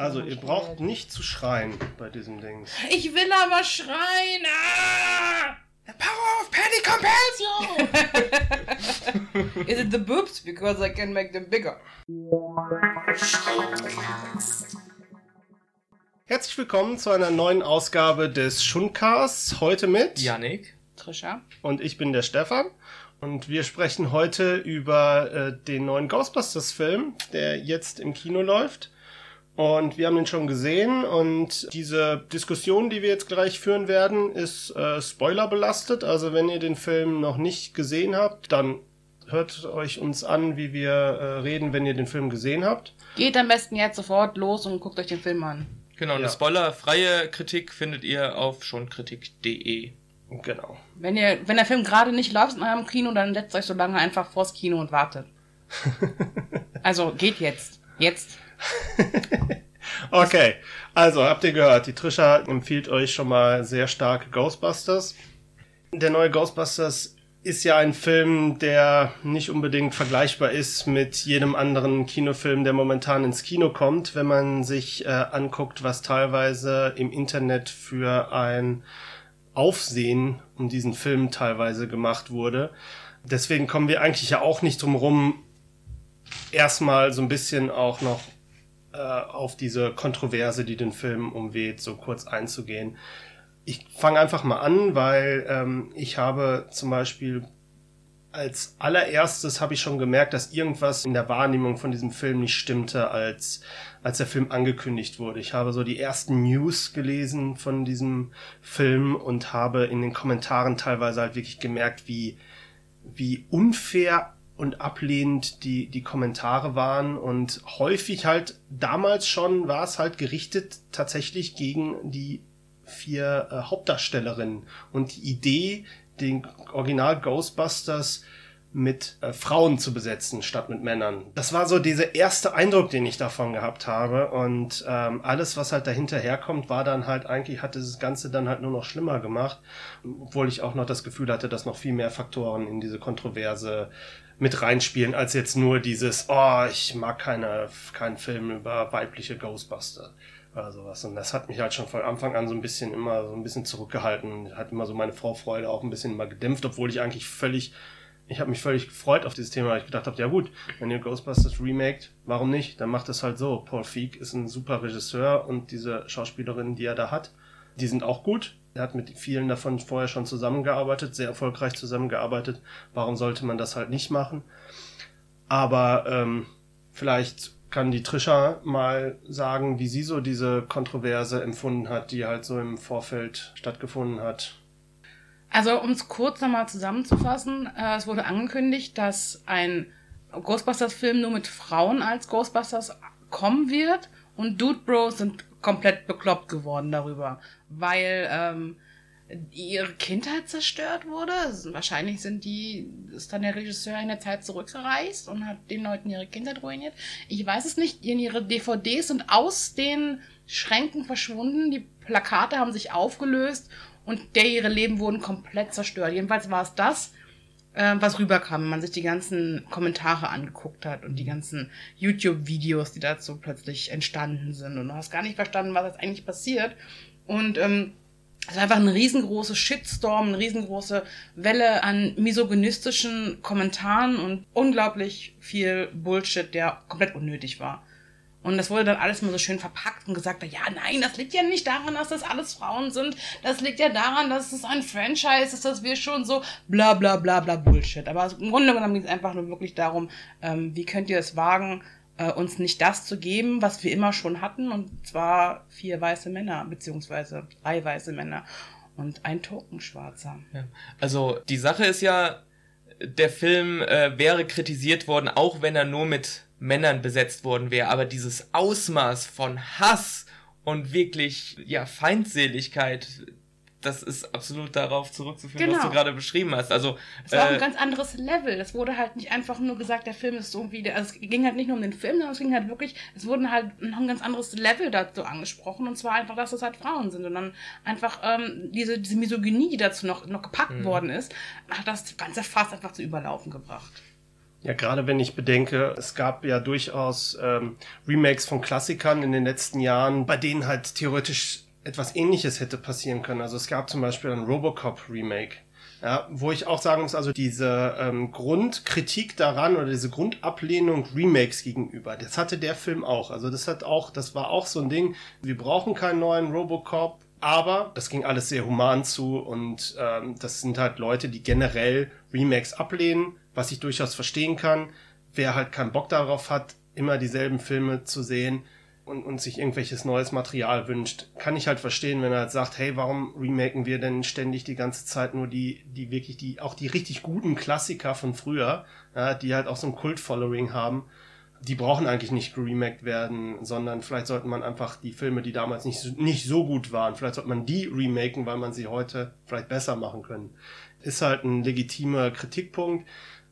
Also, ihr braucht nicht zu schreien bei diesem Ding. Ich will aber schreien. Ah! The power of petty compels you! Is it the boobs? Because I can make them bigger. Herzlich willkommen zu einer neuen Ausgabe des Schundcasts. Heute mit Yannick, Trisha und ich bin der Stefan. Und wir sprechen heute über äh, den neuen Ghostbusters-Film, der jetzt im Kino läuft. Und wir haben ihn schon gesehen und diese Diskussion, die wir jetzt gleich führen werden, ist äh, spoilerbelastet. Also wenn ihr den Film noch nicht gesehen habt, dann hört euch uns an, wie wir äh, reden, wenn ihr den Film gesehen habt. Geht am besten jetzt sofort los und guckt euch den Film an. Genau, eine spoilerfreie Kritik findet ihr auf schonkritik.de. Genau. Wenn ihr, wenn der Film gerade nicht läuft in eurem Kino, dann setzt euch so lange einfach vors Kino und wartet. also geht jetzt. Jetzt. okay, also habt ihr gehört, die Trisha empfiehlt euch schon mal sehr stark Ghostbusters. Der neue Ghostbusters ist ja ein Film, der nicht unbedingt vergleichbar ist mit jedem anderen Kinofilm, der momentan ins Kino kommt, wenn man sich äh, anguckt, was teilweise im Internet für ein Aufsehen um diesen Film teilweise gemacht wurde. Deswegen kommen wir eigentlich ja auch nicht drum rum, erstmal so ein bisschen auch noch äh, auf diese Kontroverse, die den Film umweht, so kurz einzugehen. Ich fange einfach mal an, weil ähm, ich habe zum Beispiel als allererstes habe ich schon gemerkt, dass irgendwas in der Wahrnehmung von diesem Film nicht stimmte, als, als der Film angekündigt wurde. Ich habe so die ersten News gelesen von diesem Film und habe in den Kommentaren teilweise halt wirklich gemerkt, wie, wie unfair und ablehnend die, die Kommentare waren und häufig halt damals schon war es halt gerichtet tatsächlich gegen die vier äh, Hauptdarstellerinnen und die Idee, den Original Ghostbusters mit äh, Frauen zu besetzen statt mit Männern. Das war so dieser erste Eindruck, den ich davon gehabt habe. Und ähm, alles, was halt dahinter herkommt, war dann halt eigentlich, hat dieses Ganze dann halt nur noch schlimmer gemacht. Obwohl ich auch noch das Gefühl hatte, dass noch viel mehr Faktoren in diese Kontroverse mit reinspielen, als jetzt nur dieses, oh, ich mag keine, keinen Film über weibliche Ghostbuster oder sowas. Und das hat mich halt schon von Anfang an so ein bisschen immer so ein bisschen zurückgehalten. Hat immer so meine Vorfreude auch ein bisschen immer gedämpft, obwohl ich eigentlich völlig, ich habe mich völlig gefreut auf dieses Thema, weil ich gedacht habe, ja gut, wenn ihr Ghostbusters remaked, warum nicht? Dann macht es halt so. Paul Feig ist ein super Regisseur und diese Schauspielerinnen, die er da hat, die sind auch gut. Er hat mit vielen davon vorher schon zusammengearbeitet, sehr erfolgreich zusammengearbeitet. Warum sollte man das halt nicht machen? Aber ähm, vielleicht kann die Trisha mal sagen, wie sie so diese Kontroverse empfunden hat, die halt so im Vorfeld stattgefunden hat. Also, um es kurz nochmal zusammenzufassen, äh, es wurde angekündigt, dass ein Ghostbusters-Film nur mit Frauen als Ghostbusters kommen wird und Dude Bros sind komplett bekloppt geworden darüber, weil ähm, ihre Kindheit zerstört wurde. Wahrscheinlich sind die, ist dann der Regisseur in der Zeit zurückgereist und hat den Leuten ihre Kindheit ruiniert. Ich weiß es nicht. Ihre DVDs sind aus den Schränken verschwunden. Die Plakate haben sich aufgelöst und der ihre Leben wurden komplett zerstört. Jedenfalls war es das, äh, was rüberkam, wenn man sich die ganzen Kommentare angeguckt hat und die ganzen YouTube-Videos, die dazu plötzlich entstanden sind. Und du hast gar nicht verstanden, was jetzt eigentlich passiert. Und ähm, es war einfach ein riesengroßer Shitstorm, eine riesengroße Welle an misogynistischen Kommentaren und unglaublich viel Bullshit, der komplett unnötig war. Und das wurde dann alles mal so schön verpackt und gesagt, ja, nein, das liegt ja nicht daran, dass das alles Frauen sind. Das liegt ja daran, dass es ein Franchise ist, dass wir schon so bla bla bla bla Bullshit. Aber im Grunde genommen ging es einfach nur wirklich darum, ähm, wie könnt ihr es wagen, äh, uns nicht das zu geben, was wir immer schon hatten, und zwar vier weiße Männer, beziehungsweise drei weiße Männer und ein Tokenschwarzer. Ja. Also die Sache ist ja, der Film äh, wäre kritisiert worden, auch wenn er nur mit Männern besetzt worden wäre, aber dieses Ausmaß von Hass und wirklich ja Feindseligkeit das ist absolut darauf zurückzuführen, genau. was du genau. gerade beschrieben hast. Also es war äh, ein ganz anderes Level. Es wurde halt nicht einfach nur gesagt, der Film ist so irgendwie, also es ging halt nicht nur um den Film, sondern es ging halt wirklich, es wurden halt noch ein ganz anderes Level dazu angesprochen und zwar einfach, dass es halt Frauen sind und dann einfach ähm, diese diese Misogynie, die dazu noch noch gepackt mhm. worden ist, hat das ganze Fass einfach zu überlaufen gebracht. Ja, gerade wenn ich bedenke, es gab ja durchaus ähm, Remakes von Klassikern in den letzten Jahren, bei denen halt theoretisch etwas ähnliches hätte passieren können. Also es gab zum Beispiel ein Robocop Remake. Ja, wo ich auch sagen muss, also diese ähm, Grundkritik daran oder diese Grundablehnung Remakes gegenüber, das hatte der Film auch. Also das hat auch, das war auch so ein Ding, wir brauchen keinen neuen Robocop, aber das ging alles sehr human zu und ähm, das sind halt Leute, die generell Remakes ablehnen, was ich durchaus verstehen kann. Wer halt keinen Bock darauf hat, immer dieselben Filme zu sehen, und, und sich irgendwelches neues Material wünscht, kann ich halt verstehen, wenn er halt sagt, hey, warum remaken wir denn ständig die ganze Zeit nur die, die wirklich die, auch die richtig guten Klassiker von früher, ja, die halt auch so ein Kult-Following haben, die brauchen eigentlich nicht geremaked werden, sondern vielleicht sollte man einfach die Filme, die damals nicht, nicht so gut waren, vielleicht sollte man die remaken, weil man sie heute vielleicht besser machen können. Ist halt ein legitimer Kritikpunkt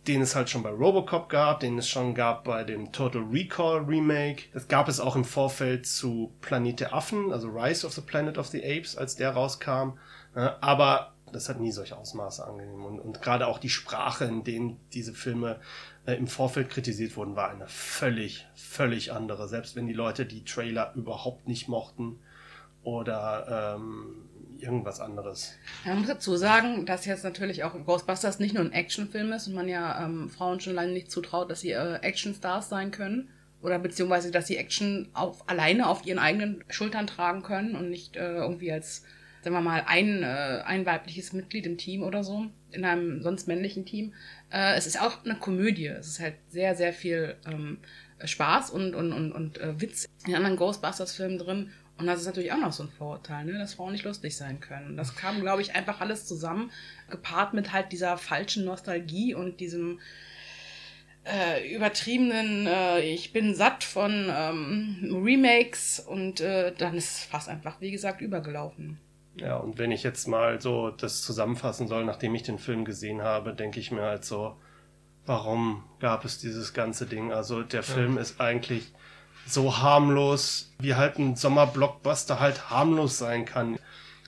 den es halt schon bei Robocop gab, den es schon gab bei dem Total Recall Remake. Das gab es auch im Vorfeld zu Planet der Affen, also Rise of the Planet of the Apes, als der rauskam. Aber das hat nie solche Ausmaße angenommen. Und, und gerade auch die Sprache, in denen diese Filme äh, im Vorfeld kritisiert wurden, war eine völlig, völlig andere. Selbst wenn die Leute die Trailer überhaupt nicht mochten oder ähm, irgendwas anderes. Man muss dazu sagen, dass jetzt natürlich auch Ghostbusters nicht nur ein Actionfilm ist und man ja ähm, Frauen schon lange nicht zutraut, dass sie äh, Actionstars sein können. Oder beziehungsweise, dass sie Action auf, alleine auf ihren eigenen Schultern tragen können und nicht äh, irgendwie als, sagen wir mal, ein, äh, ein weibliches Mitglied im Team oder so, in einem sonst männlichen Team. Äh, es ist auch eine Komödie. Es ist halt sehr, sehr viel ähm, Spaß und, und, und, und äh, Witz in anderen Ghostbusters-Filmen drin. Und das ist natürlich auch noch so ein Vorurteil, ne? dass Frauen nicht lustig sein können. Das kam, glaube ich, einfach alles zusammen, gepaart mit halt dieser falschen Nostalgie und diesem äh, übertriebenen, äh, ich bin satt von ähm, Remakes und äh, dann ist es fast einfach, wie gesagt, übergelaufen. Ja, und wenn ich jetzt mal so das zusammenfassen soll, nachdem ich den Film gesehen habe, denke ich mir halt so, warum gab es dieses ganze Ding? Also der Film ja. ist eigentlich so harmlos, wie halt ein Sommerblockbuster halt harmlos sein kann.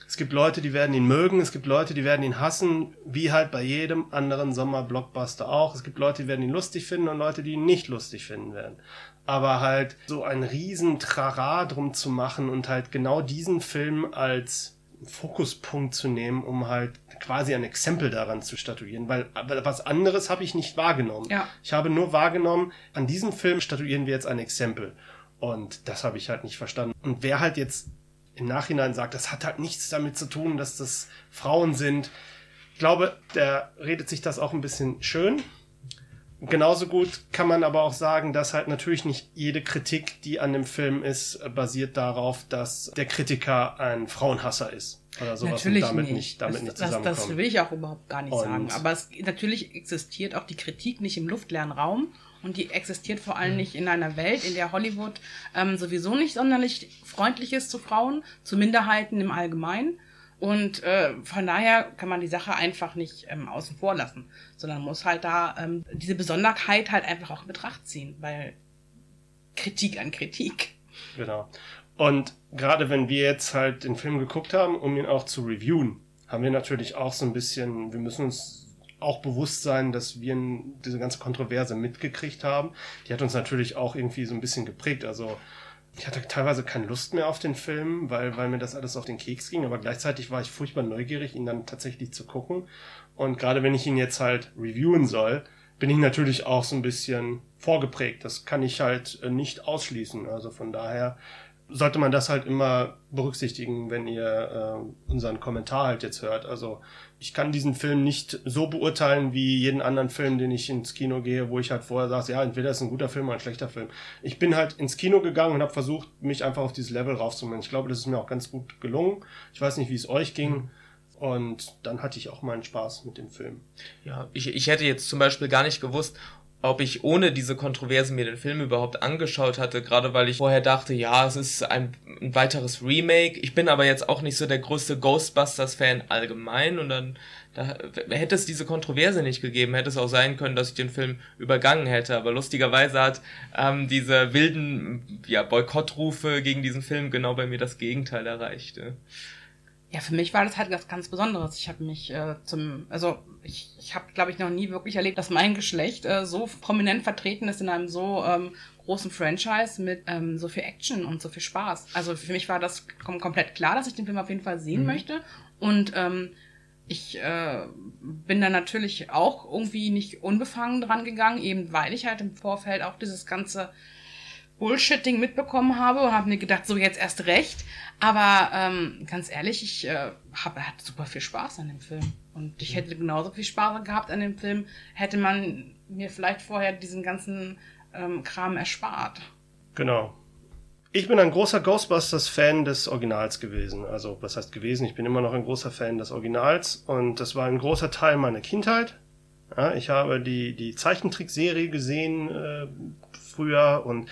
Es gibt Leute, die werden ihn mögen, es gibt Leute, die werden ihn hassen, wie halt bei jedem anderen Sommerblockbuster auch. Es gibt Leute, die werden ihn lustig finden und Leute, die ihn nicht lustig finden werden. Aber halt so ein riesen Trara drum zu machen und halt genau diesen Film als Fokuspunkt zu nehmen, um halt quasi ein Exempel daran zu statuieren, weil was anderes habe ich nicht wahrgenommen. Ja. Ich habe nur wahrgenommen, an diesem Film statuieren wir jetzt ein Exempel. Und das habe ich halt nicht verstanden. Und wer halt jetzt im Nachhinein sagt, das hat halt nichts damit zu tun, dass das Frauen sind, ich glaube, der redet sich das auch ein bisschen schön. Genauso gut kann man aber auch sagen, dass halt natürlich nicht jede Kritik, die an dem Film ist, basiert darauf, dass der Kritiker ein Frauenhasser ist. Oder sowas natürlich und damit nicht, nicht damit das, nicht zusammenkommt. Das, das will ich auch überhaupt gar nicht und sagen. Aber es, natürlich existiert auch die Kritik nicht im luftleeren Raum und die existiert vor allem nicht in einer Welt, in der Hollywood ähm, sowieso nicht sonderlich freundlich ist zu Frauen, zu Minderheiten im Allgemeinen. Und äh, von daher kann man die Sache einfach nicht ähm, außen vor lassen, sondern muss halt da ähm, diese Besonderheit halt einfach auch in Betracht ziehen, weil Kritik an Kritik. Genau. Und gerade wenn wir jetzt halt den Film geguckt haben, um ihn auch zu reviewen, haben wir natürlich auch so ein bisschen, wir müssen uns auch bewusst sein, dass wir diese ganze Kontroverse mitgekriegt haben. Die hat uns natürlich auch irgendwie so ein bisschen geprägt. Also ich hatte teilweise keine Lust mehr auf den Film, weil, weil mir das alles auf den Keks ging, aber gleichzeitig war ich furchtbar neugierig, ihn dann tatsächlich zu gucken. Und gerade wenn ich ihn jetzt halt reviewen soll, bin ich natürlich auch so ein bisschen vorgeprägt. Das kann ich halt äh, nicht ausschließen. Also von daher sollte man das halt immer berücksichtigen, wenn ihr äh, unseren Kommentar halt jetzt hört. Also ich kann diesen Film nicht so beurteilen wie jeden anderen Film, den ich ins Kino gehe, wo ich halt vorher sage, ja, entweder ist ein guter Film oder ein schlechter Film. Ich bin halt ins Kino gegangen und habe versucht, mich einfach auf dieses Level raufzumachen. Ich glaube, das ist mir auch ganz gut gelungen. Ich weiß nicht, wie es euch ging. Und dann hatte ich auch meinen Spaß mit dem Film. Ja, ich, ich hätte jetzt zum Beispiel gar nicht gewusst, ob ich ohne diese Kontroverse mir den Film überhaupt angeschaut hatte, gerade weil ich vorher dachte, ja, es ist ein, ein weiteres Remake. Ich bin aber jetzt auch nicht so der größte Ghostbusters-Fan allgemein und dann da, hätte es diese Kontroverse nicht gegeben, hätte es auch sein können, dass ich den Film übergangen hätte. Aber lustigerweise hat ähm, diese wilden ja, Boykottrufe gegen diesen Film genau bei mir das Gegenteil erreicht. Ja, für mich war das halt was ganz Besonderes. Ich habe mich äh, zum, also ich, ich habe, glaube ich, noch nie wirklich erlebt, dass mein Geschlecht äh, so prominent vertreten ist in einem so ähm, großen Franchise mit ähm, so viel Action und so viel Spaß. Also für mich war das kom komplett klar, dass ich den Film auf jeden Fall sehen mhm. möchte. Und ähm, ich äh, bin dann natürlich auch irgendwie nicht unbefangen dran gegangen, eben weil ich halt im Vorfeld auch dieses ganze Bullshitting mitbekommen habe und habe mir gedacht, so jetzt erst recht. Aber ähm, ganz ehrlich, ich äh, habe hatte super viel Spaß an dem Film. Und ich hätte genauso viel Spaß gehabt an dem Film, hätte man mir vielleicht vorher diesen ganzen ähm, Kram erspart. Genau. Ich bin ein großer Ghostbusters-Fan des Originals gewesen. Also, was heißt gewesen? Ich bin immer noch ein großer Fan des Originals und das war ein großer Teil meiner Kindheit. Ja, ich habe die, die Zeichentrickserie gesehen äh, früher und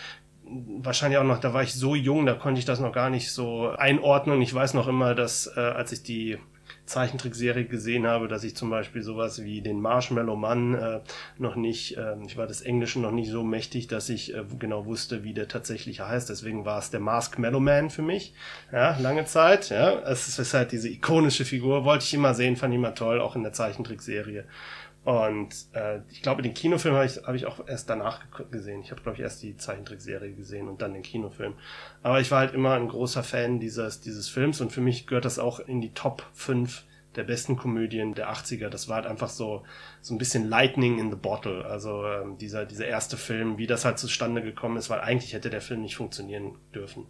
wahrscheinlich auch noch, da war ich so jung, da konnte ich das noch gar nicht so einordnen. Ich weiß noch immer, dass äh, als ich die Zeichentrickserie gesehen habe, dass ich zum Beispiel sowas wie den Marshmallow Mann äh, noch nicht, äh, ich war des Englischen noch nicht so mächtig, dass ich äh, genau wusste, wie der tatsächlich heißt. Deswegen war es der Mask Mellow Man für mich. Ja, lange Zeit. Ja, es ist halt diese ikonische Figur, wollte ich immer sehen, fand ich immer toll, auch in der Zeichentrickserie. Und äh, ich glaube, den Kinofilm habe ich, hab ich auch erst danach gesehen. Ich habe, glaube ich, erst die Zeichentrickserie gesehen und dann den Kinofilm. Aber ich war halt immer ein großer Fan dieses, dieses Films und für mich gehört das auch in die Top 5 der besten Komödien der 80er. Das war halt einfach so, so ein bisschen Lightning in the Bottle. Also ähm, dieser, dieser erste Film, wie das halt zustande gekommen ist, weil eigentlich hätte der Film nicht funktionieren dürfen.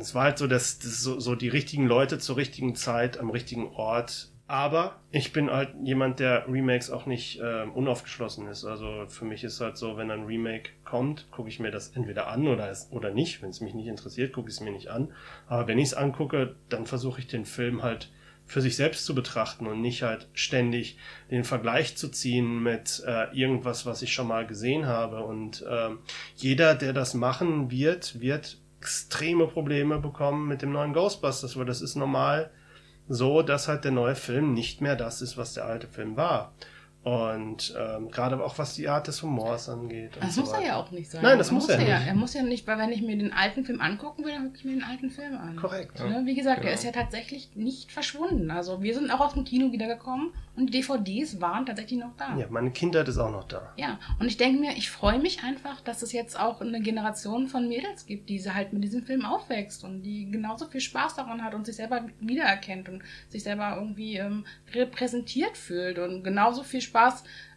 Es war halt so, dass, dass so, so die richtigen Leute zur richtigen Zeit am richtigen Ort aber ich bin halt jemand, der Remakes auch nicht äh, unaufgeschlossen ist. Also für mich ist halt so, wenn ein Remake kommt, gucke ich mir das entweder an oder, es, oder nicht. Wenn es mich nicht interessiert, gucke ich es mir nicht an. Aber wenn ich es angucke, dann versuche ich den Film halt für sich selbst zu betrachten und nicht halt ständig den Vergleich zu ziehen mit äh, irgendwas, was ich schon mal gesehen habe. Und äh, jeder, der das machen wird, wird extreme Probleme bekommen mit dem neuen Ghostbusters, weil das ist normal so, dass halt der neue Film nicht mehr das ist, was der alte Film war. Und ähm, gerade auch was die Art des Humors angeht. Das so muss er ja auch nicht sein. Nein, das muss er, er nicht. Er muss ja nicht, weil wenn ich mir den alten Film angucken will, dann gucke ich mir den alten Film an. Korrekt. Ja. Wie gesagt, genau. er ist ja tatsächlich nicht verschwunden. Also wir sind auch aus dem Kino wiedergekommen und die DVDs waren tatsächlich noch da. Ja, meine Kindheit ist auch noch da. Ja, und ich denke mir, ich freue mich einfach, dass es jetzt auch eine Generation von Mädels gibt, die halt mit diesem Film aufwächst und die genauso viel Spaß daran hat und sich selber wiedererkennt und sich selber irgendwie ähm, repräsentiert fühlt und genauso viel Spaß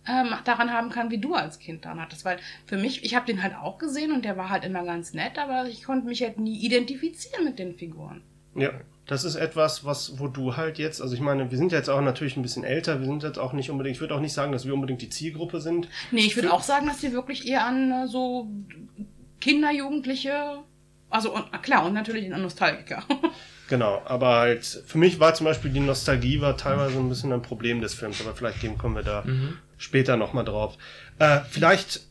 ähm, daran haben kann, wie du als Kind daran hattest. Weil für mich, ich habe den halt auch gesehen und der war halt immer ganz nett, aber ich konnte mich halt nie identifizieren mit den Figuren. Ja, das ist etwas, was, wo du halt jetzt, also ich meine, wir sind jetzt auch natürlich ein bisschen älter, wir sind jetzt auch nicht unbedingt, ich würde auch nicht sagen, dass wir unbedingt die Zielgruppe sind. Nee, ich würde auch sagen, dass wir wirklich eher an äh, so Kinder, Jugendliche, also und, klar, und natürlich an Nostalgiker. Genau, aber halt, für mich war zum Beispiel die Nostalgie war teilweise ein bisschen ein Problem des Films, aber vielleicht kommen wir da mhm. später nochmal drauf. Äh, vielleicht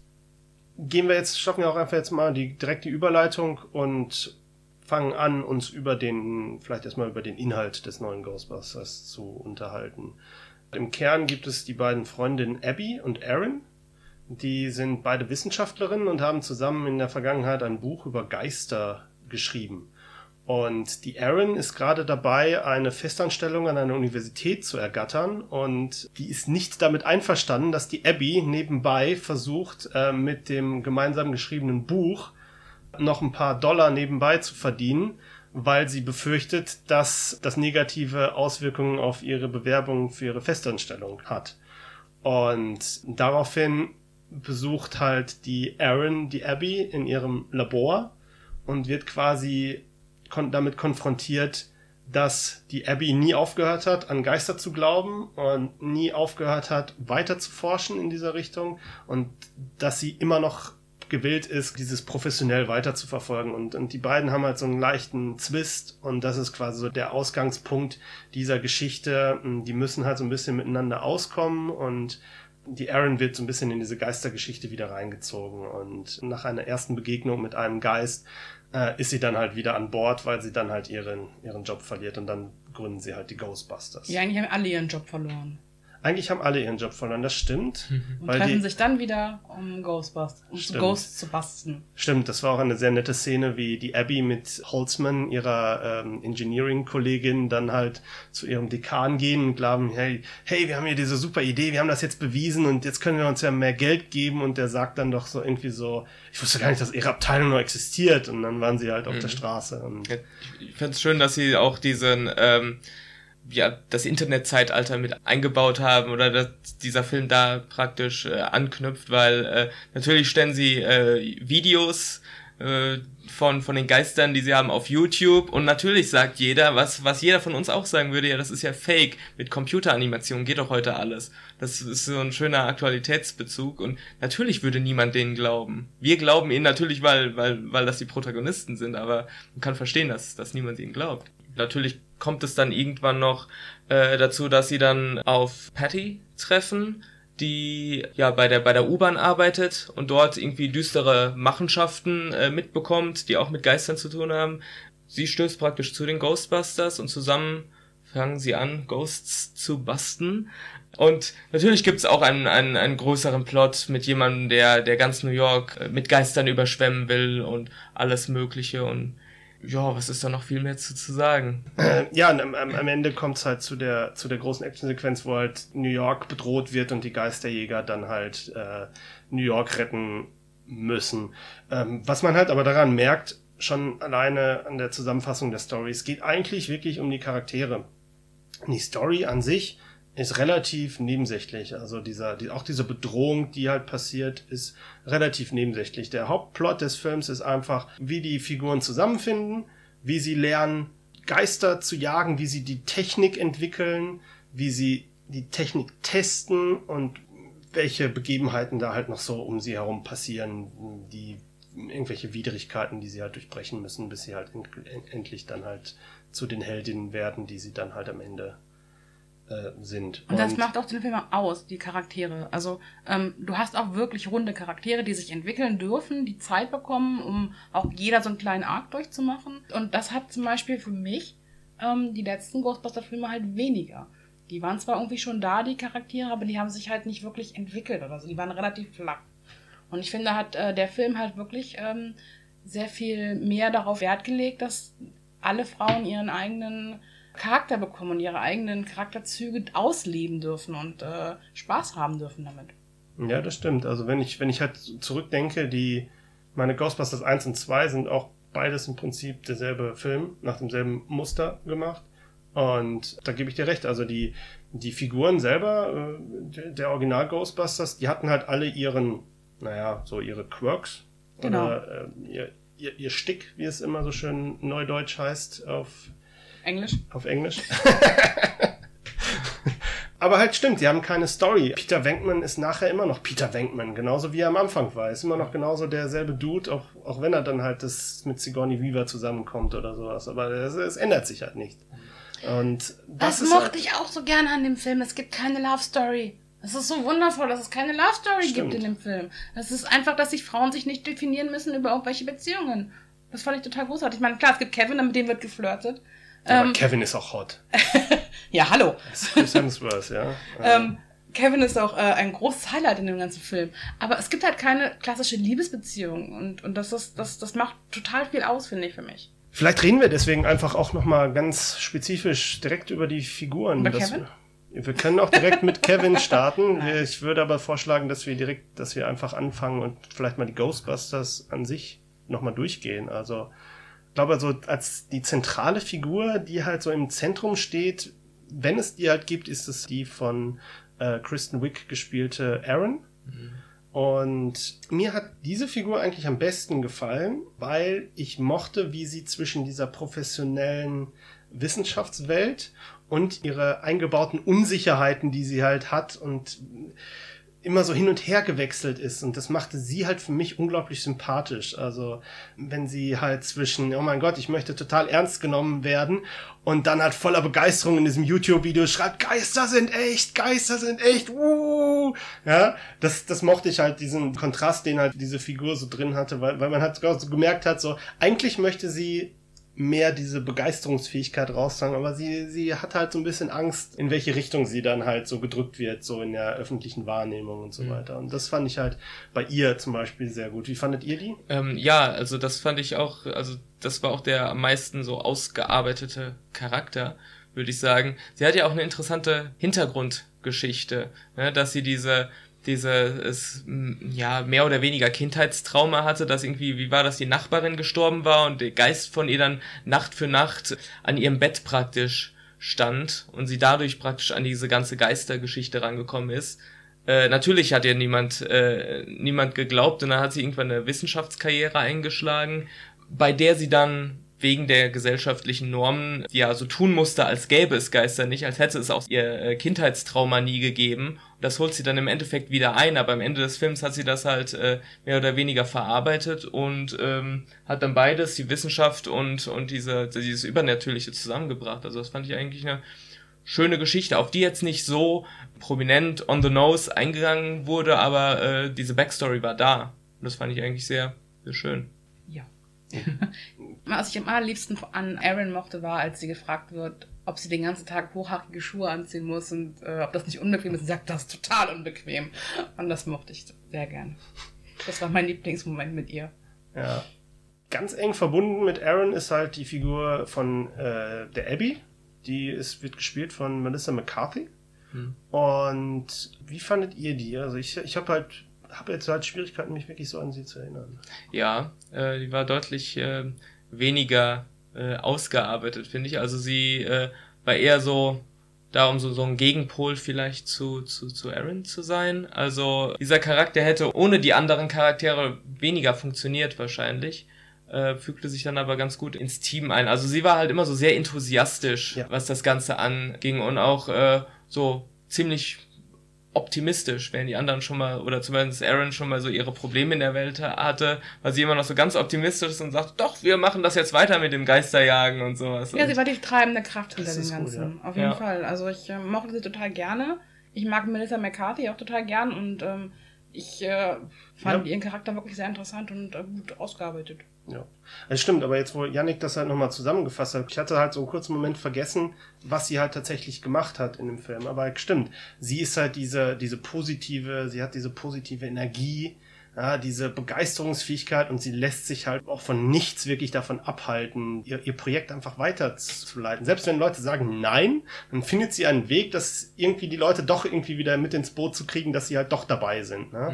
gehen wir jetzt, schaffen wir auch einfach jetzt mal die direkte Überleitung und fangen an, uns über den, vielleicht erstmal über den Inhalt des neuen Ghostbusters zu unterhalten. Im Kern gibt es die beiden Freundinnen Abby und Aaron. Die sind beide Wissenschaftlerinnen und haben zusammen in der Vergangenheit ein Buch über Geister geschrieben. Und die Erin ist gerade dabei, eine Festanstellung an einer Universität zu ergattern und die ist nicht damit einverstanden, dass die Abby nebenbei versucht, äh, mit dem gemeinsam geschriebenen Buch noch ein paar Dollar nebenbei zu verdienen, weil sie befürchtet, dass das negative Auswirkungen auf ihre Bewerbung für ihre Festanstellung hat. Und daraufhin besucht halt die Erin die Abby in ihrem Labor und wird quasi kon damit konfrontiert, dass die Abby nie aufgehört hat, an Geister zu glauben und nie aufgehört hat, weiter zu forschen in dieser Richtung und dass sie immer noch gewillt ist, dieses professionell weiter zu verfolgen. Und, und die beiden haben halt so einen leichten Zwist und das ist quasi so der Ausgangspunkt dieser Geschichte. Die müssen halt so ein bisschen miteinander auskommen und die Aaron wird so ein bisschen in diese Geistergeschichte wieder reingezogen und nach einer ersten Begegnung mit einem Geist äh, ist sie dann halt wieder an Bord, weil sie dann halt ihren, ihren Job verliert und dann gründen sie halt die Ghostbusters. Ja, eigentlich haben alle ihren Job verloren. Eigentlich haben alle ihren Job verloren, das stimmt. Und treffen die, sich dann wieder, um Ghostbusters, um stimmt. Ghosts zu basten. Stimmt, das war auch eine sehr nette Szene, wie die Abby mit Holzman, ihrer ähm, Engineering-Kollegin, dann halt zu ihrem Dekan gehen und glauben, hey, hey, wir haben hier diese super Idee, wir haben das jetzt bewiesen und jetzt können wir uns ja mehr Geld geben und der sagt dann doch so irgendwie so, ich wusste gar nicht, dass ihre Abteilung noch existiert und dann waren sie halt auf mhm. der Straße. Und ich finde es schön, dass sie auch diesen ähm, ja, das Internetzeitalter mit eingebaut haben oder dass dieser Film da praktisch äh, anknüpft, weil äh, natürlich stellen sie äh, Videos äh, von, von den Geistern, die sie haben auf YouTube und natürlich sagt jeder, was, was jeder von uns auch sagen würde, ja, das ist ja fake, mit Computeranimation geht doch heute alles. Das ist so ein schöner Aktualitätsbezug und natürlich würde niemand denen glauben. Wir glauben ihnen natürlich, weil, weil, weil das die Protagonisten sind, aber man kann verstehen, dass, dass niemand ihnen glaubt. Natürlich kommt es dann irgendwann noch äh, dazu, dass sie dann auf Patty treffen, die ja bei der bei der U-Bahn arbeitet und dort irgendwie düstere Machenschaften äh, mitbekommt, die auch mit Geistern zu tun haben. Sie stößt praktisch zu den Ghostbusters und zusammen fangen sie an, Ghosts zu basten. Und natürlich gibt's auch einen, einen, einen größeren Plot mit jemandem, der, der ganz New York äh, mit Geistern überschwemmen will und alles Mögliche und ja, was ist da noch viel mehr zu, zu sagen? Äh, ja, am, am Ende kommt es halt zu der, zu der großen Actionsequenz, wo halt New York bedroht wird und die Geisterjäger dann halt äh, New York retten müssen. Ähm, was man halt aber daran merkt, schon alleine an der Zusammenfassung der Story, es geht eigentlich wirklich um die Charaktere. Die Story an sich ist relativ nebensächlich. Also dieser, die, auch diese Bedrohung, die halt passiert, ist relativ nebensächlich. Der Hauptplot des Films ist einfach, wie die Figuren zusammenfinden, wie sie lernen, Geister zu jagen, wie sie die Technik entwickeln, wie sie die Technik testen und welche Begebenheiten da halt noch so um sie herum passieren, die irgendwelche Widrigkeiten, die sie halt durchbrechen müssen, bis sie halt endlich dann halt zu den Heldinnen werden, die sie dann halt am Ende äh, sind. Und, und das macht auch den Film aus, die Charaktere. Also ähm, du hast auch wirklich runde Charaktere, die sich entwickeln dürfen, die Zeit bekommen, um auch jeder so einen kleinen Arc durchzumachen. Und das hat zum Beispiel für mich ähm, die letzten Ghostbuster-Filme halt weniger. Die waren zwar irgendwie schon da, die Charaktere, aber die haben sich halt nicht wirklich entwickelt oder so. Die waren relativ flach. Und ich finde, hat äh, der Film halt wirklich ähm, sehr viel mehr darauf Wert gelegt, dass alle Frauen ihren eigenen Charakter bekommen und ihre eigenen Charakterzüge ausleben dürfen und äh, Spaß haben dürfen damit. Ja, das stimmt. Also wenn ich, wenn ich halt zurückdenke, die meine Ghostbusters 1 und 2 sind auch beides im Prinzip derselbe Film, nach demselben Muster gemacht. Und da gebe ich dir recht. Also die, die Figuren selber, äh, der Original Ghostbusters, die hatten halt alle ihren, naja, so ihre Quirks. Genau. Oder äh, ihr, ihr, ihr Stick, wie es immer so schön neudeutsch heißt, auf Englisch? Auf Englisch. Aber halt stimmt, sie haben keine Story. Peter Venkman ist nachher immer noch Peter Venkman, genauso wie er am Anfang war. Ist immer noch genauso derselbe Dude, auch, auch wenn er dann halt das mit Sigourney Weaver zusammenkommt oder sowas. Aber es, es ändert sich halt nicht. Und das, das mochte halt ich auch so gerne an dem Film. Es gibt keine Love Story. Es ist so wundervoll, dass es keine Love Story Stimmt. gibt in dem Film. Es ist einfach, dass sich Frauen sich nicht definieren müssen über irgendwelche Beziehungen. Das fand ich total großartig. Ich meine, klar, es gibt Kevin, mit dem wird geflirtet. Ja, ähm, Kevin ist auch hot. ja, hallo. Chris Hemsworth, ja. ähm, Kevin ist auch äh, ein großes Highlight in dem ganzen Film. Aber es gibt halt keine klassische Liebesbeziehung. Und, und das, ist, das, das macht total viel aus, finde ich, für mich. Vielleicht reden wir deswegen einfach auch nochmal ganz spezifisch direkt über die Figuren. Über Kevin? Wir, wir können auch direkt mit Kevin starten. Ich würde aber vorschlagen, dass wir direkt, dass wir einfach anfangen und vielleicht mal die Ghostbusters an sich nochmal durchgehen. Also glaube, so als die zentrale Figur, die halt so im Zentrum steht, wenn es die halt gibt, ist es die von äh, Kristen Wick gespielte Aaron. Mhm. Und mir hat diese Figur eigentlich am besten gefallen, weil ich mochte, wie sie zwischen dieser professionellen Wissenschaftswelt und ihre eingebauten Unsicherheiten, die sie halt hat und immer so hin und her gewechselt ist und das machte sie halt für mich unglaublich sympathisch. Also wenn sie halt zwischen, oh mein Gott, ich möchte total ernst genommen werden und dann halt voller Begeisterung in diesem YouTube-Video schreibt, Geister sind echt, Geister sind echt, uh, ja, das, das mochte ich halt, diesen Kontrast, den halt diese Figur so drin hatte, weil, weil man halt so gemerkt hat, so, eigentlich möchte sie mehr diese Begeisterungsfähigkeit raustragen, aber sie, sie hat halt so ein bisschen Angst, in welche Richtung sie dann halt so gedrückt wird, so in der öffentlichen Wahrnehmung und so mhm. weiter. Und das fand ich halt bei ihr zum Beispiel sehr gut. Wie fandet ihr die? Ähm, ja, also das fand ich auch, also das war auch der am meisten so ausgearbeitete Charakter, würde ich sagen. Sie hat ja auch eine interessante Hintergrundgeschichte, ne, dass sie diese dieses ja mehr oder weniger Kindheitstrauma hatte, dass irgendwie wie war das die Nachbarin gestorben war und der Geist von ihr dann Nacht für Nacht an ihrem Bett praktisch stand und sie dadurch praktisch an diese ganze Geistergeschichte rangekommen ist. Äh, natürlich hat ihr niemand äh, niemand geglaubt und dann hat sie irgendwann eine Wissenschaftskarriere eingeschlagen, bei der sie dann wegen der gesellschaftlichen Normen ja so tun musste, als gäbe es Geister nicht, als hätte es auch ihr äh, Kindheitstrauma nie gegeben. Das holt sie dann im Endeffekt wieder ein, aber am Ende des Films hat sie das halt äh, mehr oder weniger verarbeitet und ähm, hat dann beides, die Wissenschaft und, und diese, dieses Übernatürliche zusammengebracht. Also das fand ich eigentlich eine schöne Geschichte, auf die jetzt nicht so prominent on the nose eingegangen wurde, aber äh, diese Backstory war da. Und das fand ich eigentlich sehr, sehr schön. Ja. Was ich am allerliebsten an Aaron mochte, war, als sie gefragt wird, ob sie den ganzen Tag hochhackige Schuhe anziehen muss und äh, ob das nicht unbequem ist. Sie sagt, das ist total unbequem. Und das mochte ich sehr gern. Das war mein Lieblingsmoment mit ihr. Ja. Ganz eng verbunden mit Aaron ist halt die Figur von äh, der Abby. Die ist, wird gespielt von Melissa McCarthy. Hm. Und wie fandet ihr die? Also ich, ich habe halt habe jetzt halt Schwierigkeiten, mich wirklich so an sie zu erinnern. Ja, äh, die war deutlich äh, weniger äh, ausgearbeitet, finde ich. Also sie äh, war eher so da, um so, so ein Gegenpol vielleicht zu, zu, zu Aaron zu sein. Also dieser Charakter hätte ohne die anderen Charaktere weniger funktioniert wahrscheinlich. Äh, fügte sich dann aber ganz gut ins Team ein. Also sie war halt immer so sehr enthusiastisch, ja. was das Ganze anging und auch äh, so ziemlich optimistisch, während die anderen schon mal, oder zumindest Aaron schon mal so ihre Probleme in der Welt hatte, weil sie immer noch so ganz optimistisch ist und sagt, doch, wir machen das jetzt weiter mit dem Geisterjagen und sowas. Ja, sie war die treibende Kraft hinter dem Ganzen. Gut, ja. Auf jeden ja. Fall. Also ich äh, mochte sie total gerne. Ich mag Melissa McCarthy auch total gern und ähm, ich äh, fand ja. ihren Charakter wirklich sehr interessant und äh, gut ausgearbeitet. Ja, das stimmt, aber jetzt, wo Yannick das halt nochmal zusammengefasst hat, ich hatte halt so einen kurzen Moment vergessen, was sie halt tatsächlich gemacht hat in dem Film. Aber halt stimmt, sie ist halt diese, diese positive, sie hat diese positive Energie, ja, diese Begeisterungsfähigkeit und sie lässt sich halt auch von nichts wirklich davon abhalten, ihr, ihr Projekt einfach weiterzuleiten. Selbst wenn Leute sagen nein, dann findet sie einen Weg, dass irgendwie die Leute doch irgendwie wieder mit ins Boot zu kriegen, dass sie halt doch dabei sind. Ne?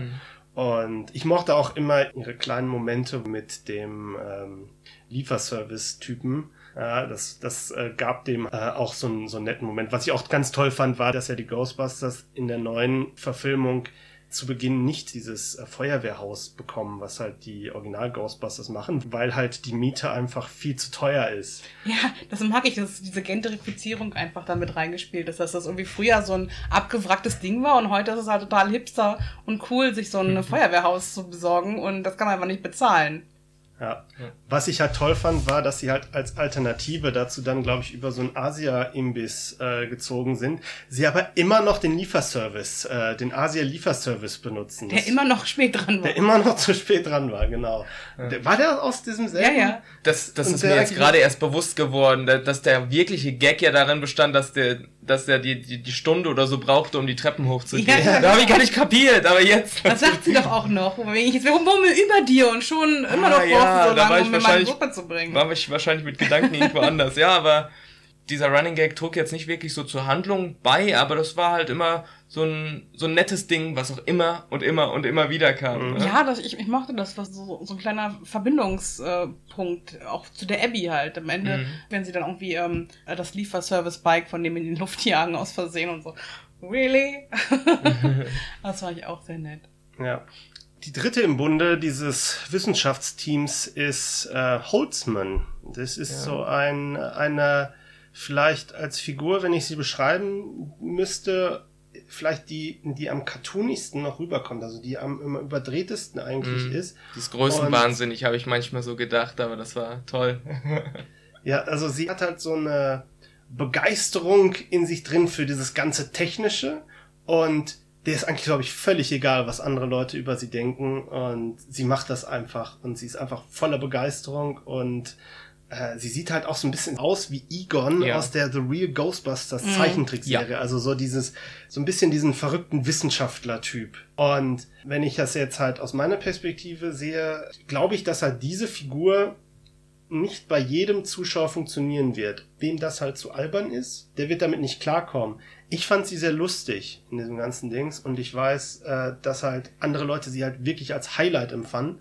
Mhm. Und ich mochte auch immer ihre kleinen Momente mit dem ähm, Lieferservice-Typen. Ja, das das äh, gab dem äh, auch so einen, so einen netten Moment. Was ich auch ganz toll fand, war, dass ja die Ghostbusters in der neuen Verfilmung zu Beginn nicht dieses äh, Feuerwehrhaus bekommen, was halt die Original Ghostbusters machen, weil halt die Miete einfach viel zu teuer ist. Ja, das mag ich, dass diese Gentrifizierung einfach damit reingespielt ist, dass das irgendwie früher so ein abgewracktes Ding war und heute ist es halt total hipster und cool, sich so ein Feuerwehrhaus zu besorgen und das kann man einfach nicht bezahlen. Ja. Was ich halt toll fand, war, dass sie halt als Alternative dazu dann, glaube ich, über so einen Asia-Imbiss äh, gezogen sind. Sie aber immer noch den Lieferservice, äh, den Asia-Lieferservice benutzen. Der das, immer noch spät dran war. Der immer noch zu spät dran war, genau. Ja. Der, war der aus diesem selben? Ja, ja. Das, das ist mir jetzt gerade erst bewusst geworden, dass der wirkliche Gag ja darin bestand, dass der dass er die, die, die Stunde oder so brauchte, um die Treppen hochzugehen. Ja, da habe ich gar nicht kapiert, aber jetzt. Das sagt sie doch auch noch. Ich jetzt warum wir über dir und schon immer noch ah, ja, so lange, um mir meine Gruppe zu bringen. War ich wahrscheinlich mit Gedanken irgendwo anders. Ja, aber dieser Running Gag trug jetzt nicht wirklich so zur Handlung bei, aber das war halt immer so ein, so ein nettes Ding, was auch immer und immer und immer wieder kam. Mhm. Ja, das, ich, ich mochte das, was so, so ein kleiner Verbindungspunkt, äh, auch zu der Abby halt. Am Ende, mhm. wenn sie dann irgendwie ähm, das Lieferservice-Bike von dem in die Luft jagen aus Versehen und so. Really? das war ich auch sehr nett. Ja. Die dritte im Bunde dieses Wissenschaftsteams ist äh, Holzman. Das ist ja. so ein, eine, vielleicht als Figur, wenn ich sie beschreiben müsste, vielleicht die, die am cartoonigsten noch rüberkommt, also die am immer überdrehtesten eigentlich mm. ist. Die ist größenwahnsinnig, habe ich manchmal so gedacht, aber das war toll. ja, also sie hat halt so eine Begeisterung in sich drin für dieses ganze Technische und der ist eigentlich, glaube ich, völlig egal, was andere Leute über sie denken und sie macht das einfach und sie ist einfach voller Begeisterung und äh, sie sieht halt auch so ein bisschen aus wie Egon ja. aus der The Real Ghostbusters mhm. Zeichentrickserie. Ja. Also so dieses, so ein bisschen diesen verrückten Wissenschaftler-Typ. Und wenn ich das jetzt halt aus meiner Perspektive sehe, glaube ich, dass halt diese Figur nicht bei jedem Zuschauer funktionieren wird. Wem das halt zu albern ist, der wird damit nicht klarkommen. Ich fand sie sehr lustig in diesem ganzen Dings und ich weiß, äh, dass halt andere Leute sie halt wirklich als Highlight empfanden.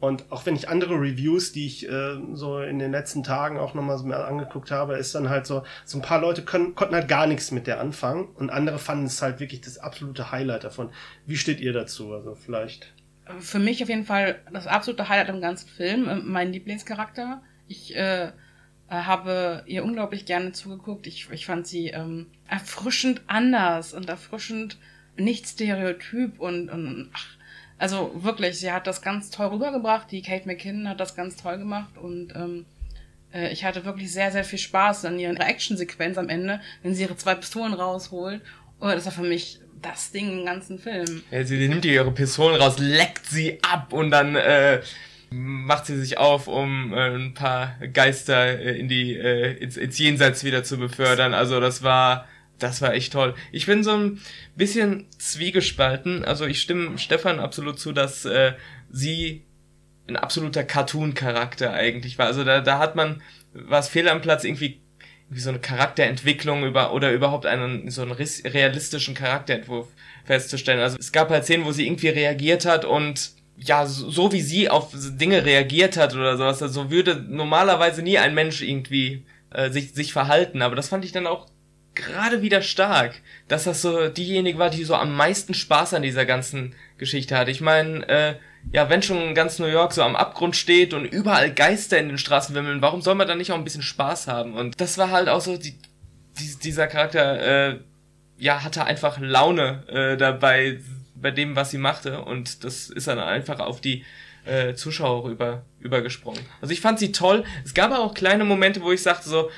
Und auch wenn ich andere Reviews, die ich äh, so in den letzten Tagen auch nochmal so angeguckt habe, ist dann halt so, so ein paar Leute können, konnten halt gar nichts mit der anfangen und andere fanden es halt wirklich das absolute Highlight davon. Wie steht ihr dazu? Also vielleicht. Für mich auf jeden Fall das absolute Highlight im ganzen Film, äh, mein Lieblingscharakter. Ich äh, habe ihr unglaublich gerne zugeguckt. Ich, ich fand sie ähm, erfrischend anders und erfrischend nicht stereotyp und, und ach, also wirklich, sie hat das ganz toll rübergebracht. Die Kate McKinnon hat das ganz toll gemacht und ähm, äh, ich hatte wirklich sehr, sehr viel Spaß an ihrer Action-Sequenz am Ende, wenn sie ihre zwei Pistolen rausholt. Oh, das war für mich das Ding im ganzen Film. Ja, sie nimmt ihre Pistolen raus, leckt sie ab und dann äh, macht sie sich auf, um äh, ein paar Geister äh, in die äh, ins, ins Jenseits wieder zu befördern. Also das war das war echt toll. Ich bin so ein bisschen zwiegespalten. Also ich stimme Stefan absolut zu, dass äh, sie ein absoluter Cartoon-Charakter eigentlich war. Also da, da hat man, was fehl am Platz, irgendwie, irgendwie so eine Charakterentwicklung über oder überhaupt einen so einen realistischen Charakterentwurf festzustellen. Also es gab halt Szenen, wo sie irgendwie reagiert hat und ja, so, so wie sie auf Dinge reagiert hat oder sowas, also würde normalerweise nie ein Mensch irgendwie äh, sich, sich verhalten. Aber das fand ich dann auch gerade wieder stark, dass das so diejenige war, die so am meisten Spaß an dieser ganzen Geschichte hat. Ich meine, äh, ja, wenn schon ganz New York so am Abgrund steht und überall Geister in den Straßen wimmeln, warum soll man dann nicht auch ein bisschen Spaß haben? Und das war halt auch so, die, die, dieser Charakter, äh, ja, hatte einfach Laune äh, dabei, bei dem, was sie machte. Und das ist dann einfach auf die äh, Zuschauer rüber, übergesprungen. Also ich fand sie toll. Es gab auch kleine Momente, wo ich sagte so,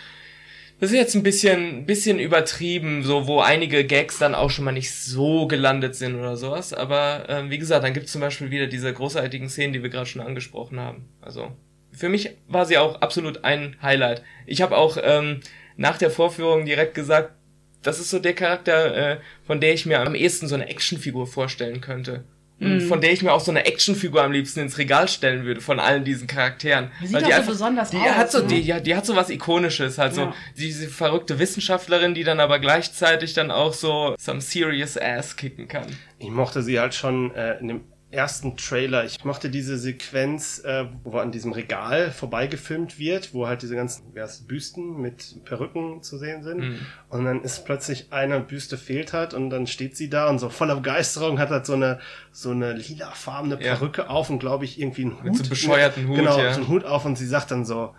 das ist jetzt ein bisschen, bisschen übertrieben, so wo einige Gags dann auch schon mal nicht so gelandet sind oder sowas. Aber ähm, wie gesagt, dann gibt es zum Beispiel wieder diese großartigen Szenen, die wir gerade schon angesprochen haben. Also für mich war sie auch absolut ein Highlight. Ich habe auch ähm, nach der Vorführung direkt gesagt, das ist so der Charakter, äh, von der ich mir am ehesten so eine Actionfigur vorstellen könnte. Mhm. Von der ich mir auch so eine Actionfigur am liebsten ins Regal stellen würde, von allen diesen Charakteren. Die sieht Weil die so einfach, besonders die aus. Hat so, ne? die, ja, die hat so was Ikonisches, halt ja. so diese verrückte Wissenschaftlerin, die dann aber gleichzeitig dann auch so some serious ass kicken kann. Ich mochte sie halt schon äh, in dem ersten Trailer. Ich mochte diese Sequenz, äh, wo an diesem Regal vorbeigefilmt wird, wo halt diese ganzen Büsten mit Perücken zu sehen sind. Mhm. Und dann ist plötzlich eine Büste fehlt halt und dann steht sie da und so voller Begeisterung hat halt so eine so eine lilafarbene Perücke ja. auf und glaube ich irgendwie einen Hut. Mit so bescheuerten Hut, genau, ja. so einen Hut auf und sie sagt dann so,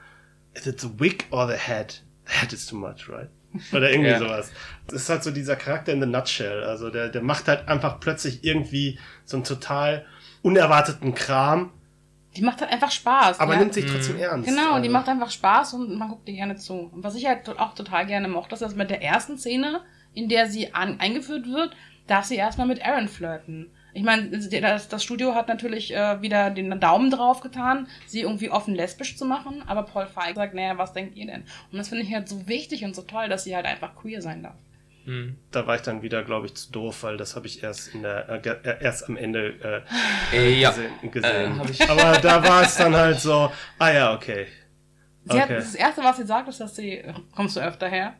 is it the wig or the head? Head is too much, right? Oder irgendwie ja. sowas. Das ist halt so dieser Charakter in the nutshell. Also der, der macht halt einfach plötzlich irgendwie so einen total unerwarteten Kram. Die macht halt einfach Spaß. Aber ja. nimmt sich trotzdem mhm. ernst. Genau, also. die macht einfach Spaß und man guckt dir gerne zu. Und was ich halt auch total gerne mochte, ist, dass mit der ersten Szene, in der sie an, eingeführt wird, darf sie erstmal mit Aaron flirten. Ich meine, das, das, Studio hat natürlich äh, wieder den Daumen drauf getan, sie irgendwie offen lesbisch zu machen, aber Paul Feig sagt, naja, was denkt ihr denn? Und das finde ich halt so wichtig und so toll, dass sie halt einfach queer sein darf. Hm. Da war ich dann wieder, glaube ich, zu doof, weil das habe ich erst in der äh, äh erst am Ende äh, äh, ja. gesehen. gesehen. Äh, aber da war es dann halt so, ah ja, okay. Sie okay. hat, das erste, was sie sagt, ist, dass sie, kommst du öfter her?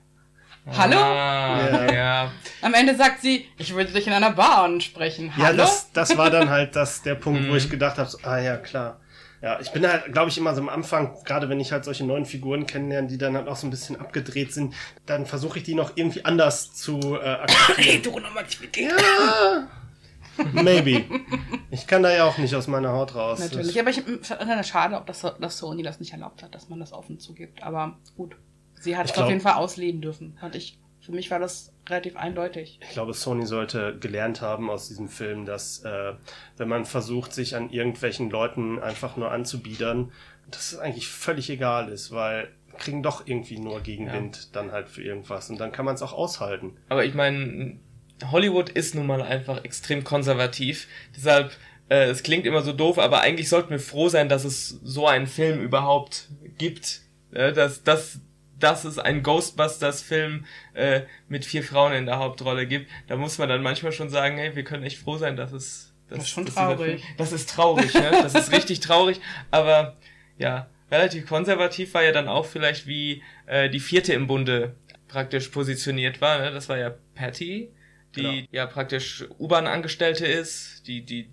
Hallo? Ah, ja. Am Ende sagt sie, ich würde dich in einer Bar ansprechen. Hallo? Ja, das, das war dann halt das, der Punkt, wo ich mhm. gedacht habe, so, ah ja, klar. Ja, ich bin halt, glaube ich, immer so am Anfang, gerade wenn ich halt solche neuen Figuren kennenlerne, die dann halt auch so ein bisschen abgedreht sind, dann versuche ich die noch irgendwie anders zu äh, akzeptieren. Ja. Maybe. Ich kann da ja auch nicht aus meiner Haut raus. Natürlich, aber ich finde es schade, ob das, dass Sony das nicht erlaubt hat, dass man das offen zugibt. Aber gut. Sie hat es auf jeden Fall ausleben dürfen, fand ich. Für mich war das relativ eindeutig. Ich glaube, Sony sollte gelernt haben aus diesem Film, dass äh, wenn man versucht, sich an irgendwelchen Leuten einfach nur anzubiedern, dass es eigentlich völlig egal ist, weil kriegen doch irgendwie nur Gegenwind ja. dann halt für irgendwas und dann kann man es auch aushalten. Aber ich meine, Hollywood ist nun mal einfach extrem konservativ, deshalb äh, es klingt immer so doof, aber eigentlich sollten wir froh sein, dass es so einen Film überhaupt gibt, Ja, dass, dass, dass es einen Ghostbusters-Film äh, mit vier Frauen in der Hauptrolle gibt, da muss man dann manchmal schon sagen, hey, wir können echt froh sein, dass es. Dass, Das ist schon dass traurig. Film, das ist traurig, ne? Das ist richtig traurig, aber ja, relativ konservativ war ja dann auch vielleicht, wie äh, die vierte im Bunde praktisch positioniert war. Ne? Das war ja Patty, die Genau. ja praktisch U-Bahn-Angestellte ist, die, die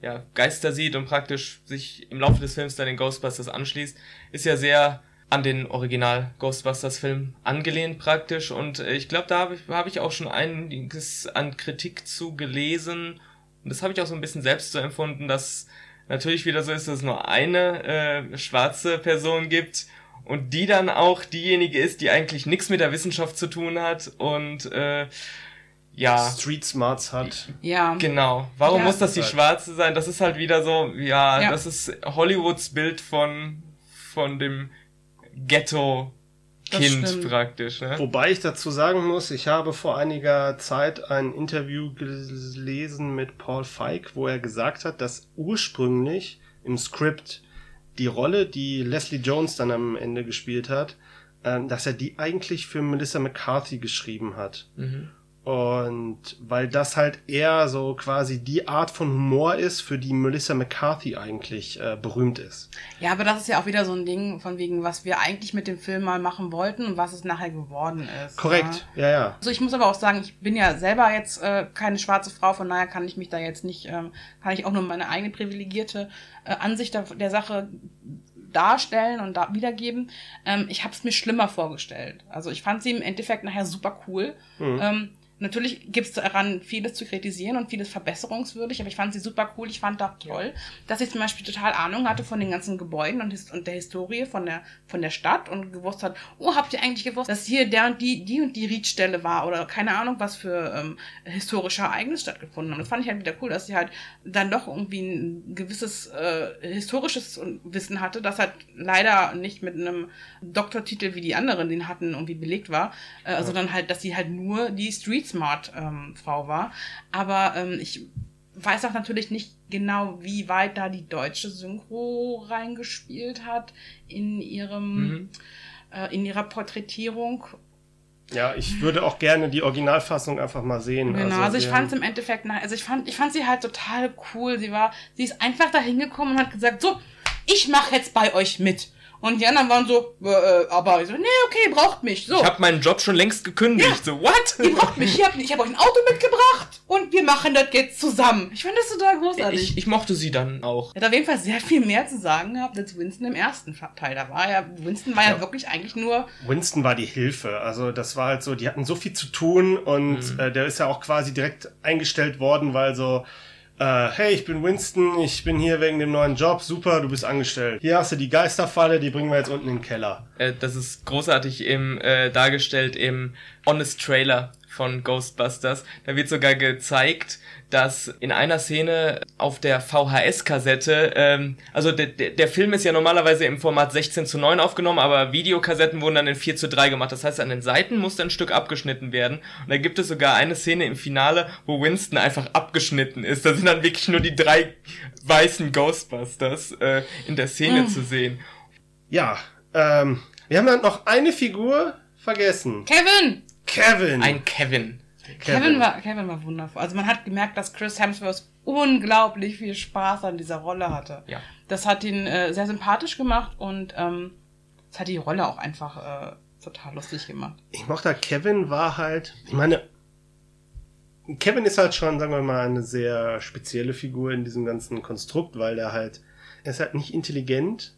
ja, Geister sieht und praktisch sich im Laufe des Films dann den Ghostbusters anschließt, ist ja sehr an den Original Ghostbusters Film angelehnt praktisch und äh, ich glaube, da habe ich, hab ich auch schon einiges an Kritik zu gelesen und das habe ich auch so ein bisschen selbst so empfunden, dass natürlich wieder so ist, dass es nur eine äh, schwarze Person gibt und die dann auch diejenige ist, die eigentlich nichts mit der Wissenschaft zu tun hat und äh, ja, Street Smarts hat. Ja. Genau. Warum Ja. muss das die. Schwarze sein? Das ist halt wieder so, ja, Ja. das ist Hollywoods Bild von, von dem Ghetto-Kind Das stimmt. praktisch, ne? Wobei ich dazu sagen muss, ich habe vor einiger Zeit ein Interview gelesen mit Paul Feig, wo er gesagt hat, dass ursprünglich im Skript die Rolle, die Leslie Jones dann am Ende gespielt hat, ähm, dass er die eigentlich für Melissa McCarthy geschrieben hat. Mhm. Und weil das halt eher so quasi die Art von Humor ist, für die Melissa McCarthy eigentlich äh, berühmt ist. Ja, aber das ist ja auch wieder so ein Ding von wegen, was wir eigentlich mit dem Film mal machen wollten und was es nachher geworden ist. Korrekt, Ja. ja, ja. Also ich muss aber auch sagen, ich bin ja selber jetzt äh, keine schwarze Frau, von daher kann ich mich da jetzt nicht, ähm, kann ich auch nur meine eigene privilegierte äh, Ansicht der, der Sache darstellen und da wiedergeben. Ähm, ich habe es mir schlimmer vorgestellt. Also ich fand sie im Endeffekt nachher super cool. Mhm. Ähm, Natürlich gibt es daran vieles zu kritisieren und vieles verbesserungswürdig, aber ich fand sie super cool. Ich fand auch toll, dass ich zum Beispiel total Ahnung hatte von den ganzen Gebäuden und, und der Historie von der, von der Stadt und gewusst hat, oh, habt ihr eigentlich gewusst, dass hier der und die, die und die Riedstelle war oder keine Ahnung, was für ähm, historische Ereignisse stattgefunden haben. Das fand ich halt wieder cool, dass sie halt dann doch irgendwie ein gewisses äh, historisches Wissen hatte, das halt leider nicht mit einem Doktortitel wie die anderen den hatten irgendwie belegt war, äh, sondern halt, dass sie halt nur die Street Smart ähm, Frau war. Aber ähm, ich weiß auch natürlich nicht genau, wie weit da die deutsche Synchro reingespielt hat in ihrem Mhm. äh, in ihrer Porträtierung. Ja, ich würde auch gerne die Originalfassung einfach mal sehen. Genau, also, ich wir fand es im Endeffekt, nach- also ich fand, ich fand sie halt total cool. Sie war, sie ist einfach da hingekommen und hat gesagt, so, ich mache jetzt bei euch mit. Und die anderen waren so, äh, äh, aber ich so, nee, okay, braucht mich. So, Ich habe meinen Job schon längst gekündigt. So, what? ihr braucht mich. Ich habe euch ein Auto mitgebracht und wir machen das jetzt zusammen. Ich fand das total großartig. Ich, ich mochte sie dann auch. Er hat auf jeden Fall sehr viel mehr zu sagen gehabt als Winston im ersten Teil. Da war ja, Winston war ja, Ja. wirklich eigentlich nur, Winston war die Hilfe. Also das war halt so, die hatten so viel zu tun und Mhm. äh, der ist ja auch quasi direkt eingestellt worden, weil so, äh, hey, ich bin Winston, ich bin hier wegen dem neuen Job, super, du bist angestellt. Hier hast du die Geisterfalle, die bringen wir jetzt unten in den Keller. Äh, das ist großartig im, äh, dargestellt im Honest Trailer von Ghostbusters. Da wird sogar gezeigt, dass in einer Szene auf der VHS-Kassette, ähm, also der, der, der Film ist ja normalerweise im Format 16 zu 9 aufgenommen, aber Videokassetten wurden dann in 4 zu 3 gemacht. Das heißt, an den Seiten musste ein Stück abgeschnitten werden. Und da gibt es sogar eine Szene im Finale, wo Winston einfach abgeschnitten ist. Da sind dann wirklich nur die drei weißen Ghostbusters äh, in der Szene zu sehen. Ja, ähm, wir haben dann noch eine Figur vergessen. Kevin! Kevin. Ein Kevin. Kevin, war, Kevin war wundervoll. Also man hat gemerkt, dass Chris Hemsworth unglaublich viel Spaß an dieser Rolle hatte. Ja. Das hat ihn äh, sehr sympathisch gemacht und ähm, das hat die Rolle auch einfach äh, total lustig gemacht. ich mochte halt, Kevin war halt, ich meine, Kevin ist halt schon, sagen wir mal, eine sehr spezielle Figur in diesem ganzen Konstrukt, weil er halt, er ist halt nicht intelligent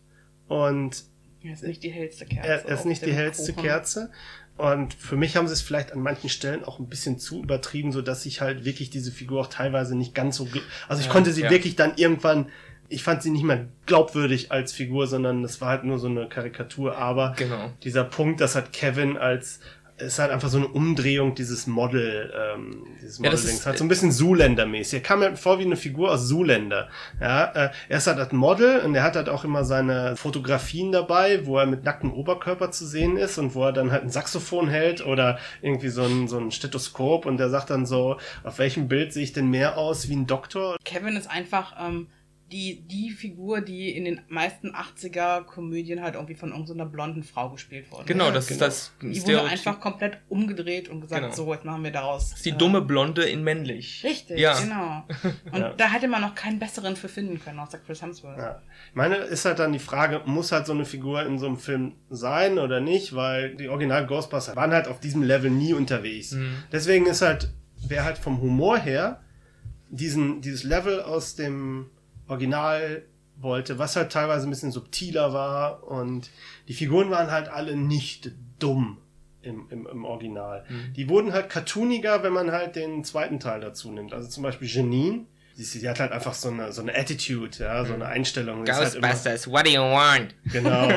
und Er ist nicht die hellste Kerze. er, ist nicht die hellste Kuchen. Kerze. Und für mich haben sie es vielleicht an manchen Stellen auch ein bisschen zu übertrieben, so dass ich halt wirklich diese Figur auch teilweise nicht ganz so, also ich Ja, konnte sie ja. wirklich dann irgendwann, ich fand sie nicht mehr glaubwürdig als Figur, sondern es war halt nur so eine Karikatur. Aber Genau. dieser Punkt, dass halt Kevin als ist halt einfach so eine Umdrehung dieses Model, ähm, dieses Ja, das Model-Dings. ist- Halt so ein bisschen Zoolander-mäßig. Er kam mir vor wie eine Figur aus Zoolander. Ja, äh, er ist halt ein Model und er hat halt auch immer seine Fotografien dabei, wo er mit nacktem Oberkörper zu sehen ist und wo er dann halt ein Saxophon hält oder irgendwie so ein, so ein Stethoskop und der sagt dann so, auf welchem Bild sehe ich denn mehr aus wie ein Doktor? Kevin ist einfach ähm, die, die Figur, die in den meisten 80er-Komödien halt irgendwie von irgendeiner blonden Frau gespielt wurde. Genau, das genau. ist das Die wurde einfach komplett umgedreht und gesagt, Genau. so, jetzt machen wir daraus. Das ist die äh, dumme Blonde in männlich. Richtig, Ja. genau. Und Ja. da hätte man noch keinen besseren für finden können, außer Chris Hemsworth. Ja. Ich meine, ist halt dann die Frage, muss halt so eine Figur in so einem Film sein oder nicht, weil die Original Ghostbusters waren halt auf diesem Level nie unterwegs. Mhm. Deswegen ist halt, wer halt vom Humor her diesen, dieses Level aus dem Original wollte, was halt teilweise ein bisschen subtiler war und die Figuren waren halt alle nicht dumm im, im, im Original. Die wurden halt cartooniger, wenn man halt den zweiten Teil dazu nimmt. Also zum Beispiel Janine, die, die hat halt einfach so eine, so eine Attitude, ja, so eine Einstellung. Die ist halt Ghostbusters, what do you want? Genau.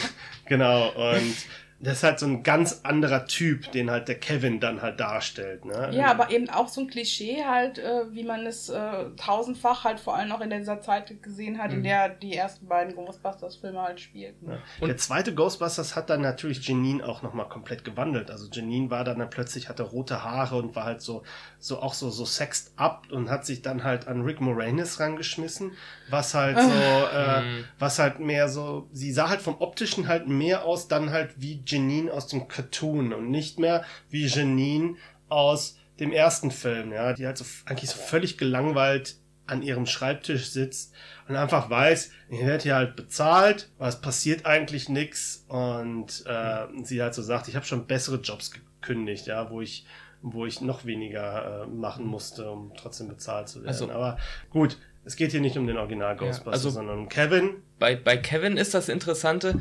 genau. Und das ist halt so ein ganz anderer Typ, den halt der Kevin dann halt darstellt. Ne? Ja, aber eben auch so ein Klischee halt, äh, wie man es äh, tausendfach halt vor allem auch in dieser Zeit gesehen hat, in der die ersten beiden Ghostbusters-Filme halt spielten. Ja. Der zweite Ghostbusters hat dann natürlich Janine auch nochmal komplett gewandelt. Also Janine war dann, dann plötzlich, hatte rote Haare und war halt so, so auch so, so sexed up und hat sich dann halt an Rick Moranis rangeschmissen, was halt so, äh, Mhm. was halt mehr so, sie sah halt vom optischen halt mehr aus, dann halt wie Janine aus dem Cartoon und nicht mehr wie Janine aus dem ersten Film, ja, die halt so eigentlich so völlig gelangweilt an ihrem Schreibtisch sitzt und einfach weiß, ich werde hier halt bezahlt, aber es passiert eigentlich nichts und äh, sie halt so sagt, ich habe schon bessere Jobs gekündigt, ja, wo ich wo ich noch weniger äh, machen musste, um trotzdem bezahlt zu werden. Also- aber gut, es geht hier nicht um den Original Ghostbusters, also- sondern um Kevin. bei, bei Kevin ist das Interessante,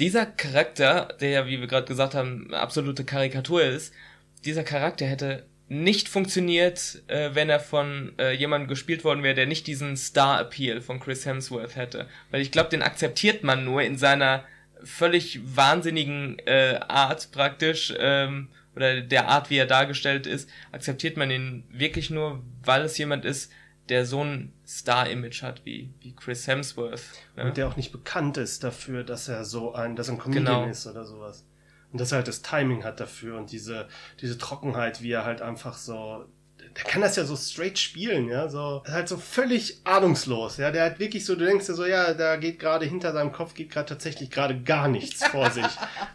dieser Charakter, der ja, wie wir gerade gesagt haben, absolute Karikatur ist, dieser Charakter hätte nicht funktioniert, äh, wenn er von äh, jemandem gespielt worden wäre, der nicht diesen Star-Appeal von Chris Hemsworth hätte. Weil ich glaube, den akzeptiert man nur in seiner völlig wahnsinnigen äh, Art praktisch, ähm, oder der Art, wie er dargestellt ist, akzeptiert man ihn wirklich nur, weil es jemand ist, der so ein Star-Image hat wie, wie Chris Hemsworth. ne? Und der auch nicht bekannt ist dafür, dass er so ein, dass er ein Comedian Genau. ist oder sowas. Und dass er halt das Timing hat dafür und diese, diese Trockenheit, wie er halt einfach so, der kann das ja so straight spielen, ja, so, halt so völlig ahnungslos, ja, der hat wirklich so, du denkst dir so, ja, da geht gerade hinter seinem Kopf geht gerade tatsächlich gerade gar nichts vor sich,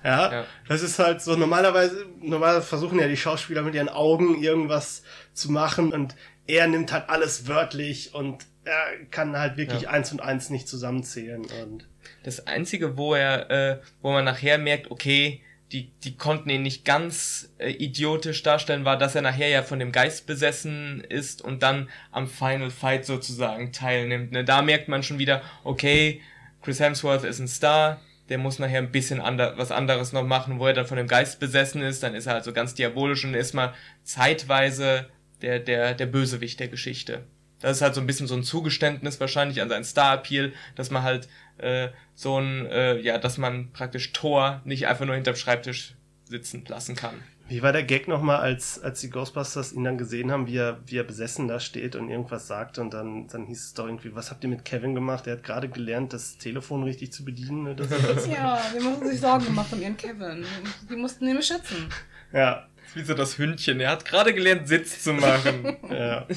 ja? Ja. das ist halt so, normalerweise, normalerweise versuchen ja die Schauspieler mit ihren Augen irgendwas zu machen und er nimmt halt alles wörtlich und er kann halt wirklich Ja. eins und eins nicht zusammenzählen und Das Einzige, wo er, äh, wo man nachher merkt, okay, die, die konnten ihn nicht ganz äh, idiotisch darstellen, war, dass er nachher ja von dem Geist besessen ist und dann am Final Fight sozusagen teilnimmt. Ne? Da merkt man schon wieder, okay, Chris Hemsworth ist ein Star, der muss nachher ein bisschen ander, was anderes noch machen, wo er dann von dem Geist besessen ist, dann ist er halt so ganz diabolisch und ist mal zeitweise der, der, der Bösewicht der Geschichte. Das ist halt so ein bisschen so ein Zugeständnis wahrscheinlich an seinen Star-Appeal, dass man halt äh, so ein, äh, ja, dass man praktisch Thor nicht einfach nur hinterm Schreibtisch sitzen lassen kann. Wie war der Gag nochmal, als, als die Ghostbusters ihn dann gesehen haben, wie er, wie er besessen da steht und irgendwas sagt und dann, dann hieß es doch irgendwie, was habt ihr mit Kevin gemacht? Er hat gerade gelernt, das Telefon richtig zu bedienen. Oder so. Ja, die mussten sich Sorgen gemacht um ihren Kevin. Die mussten ihn beschützen. ja, wie so das Hündchen. Er hat gerade gelernt, Sitz zu machen. ja.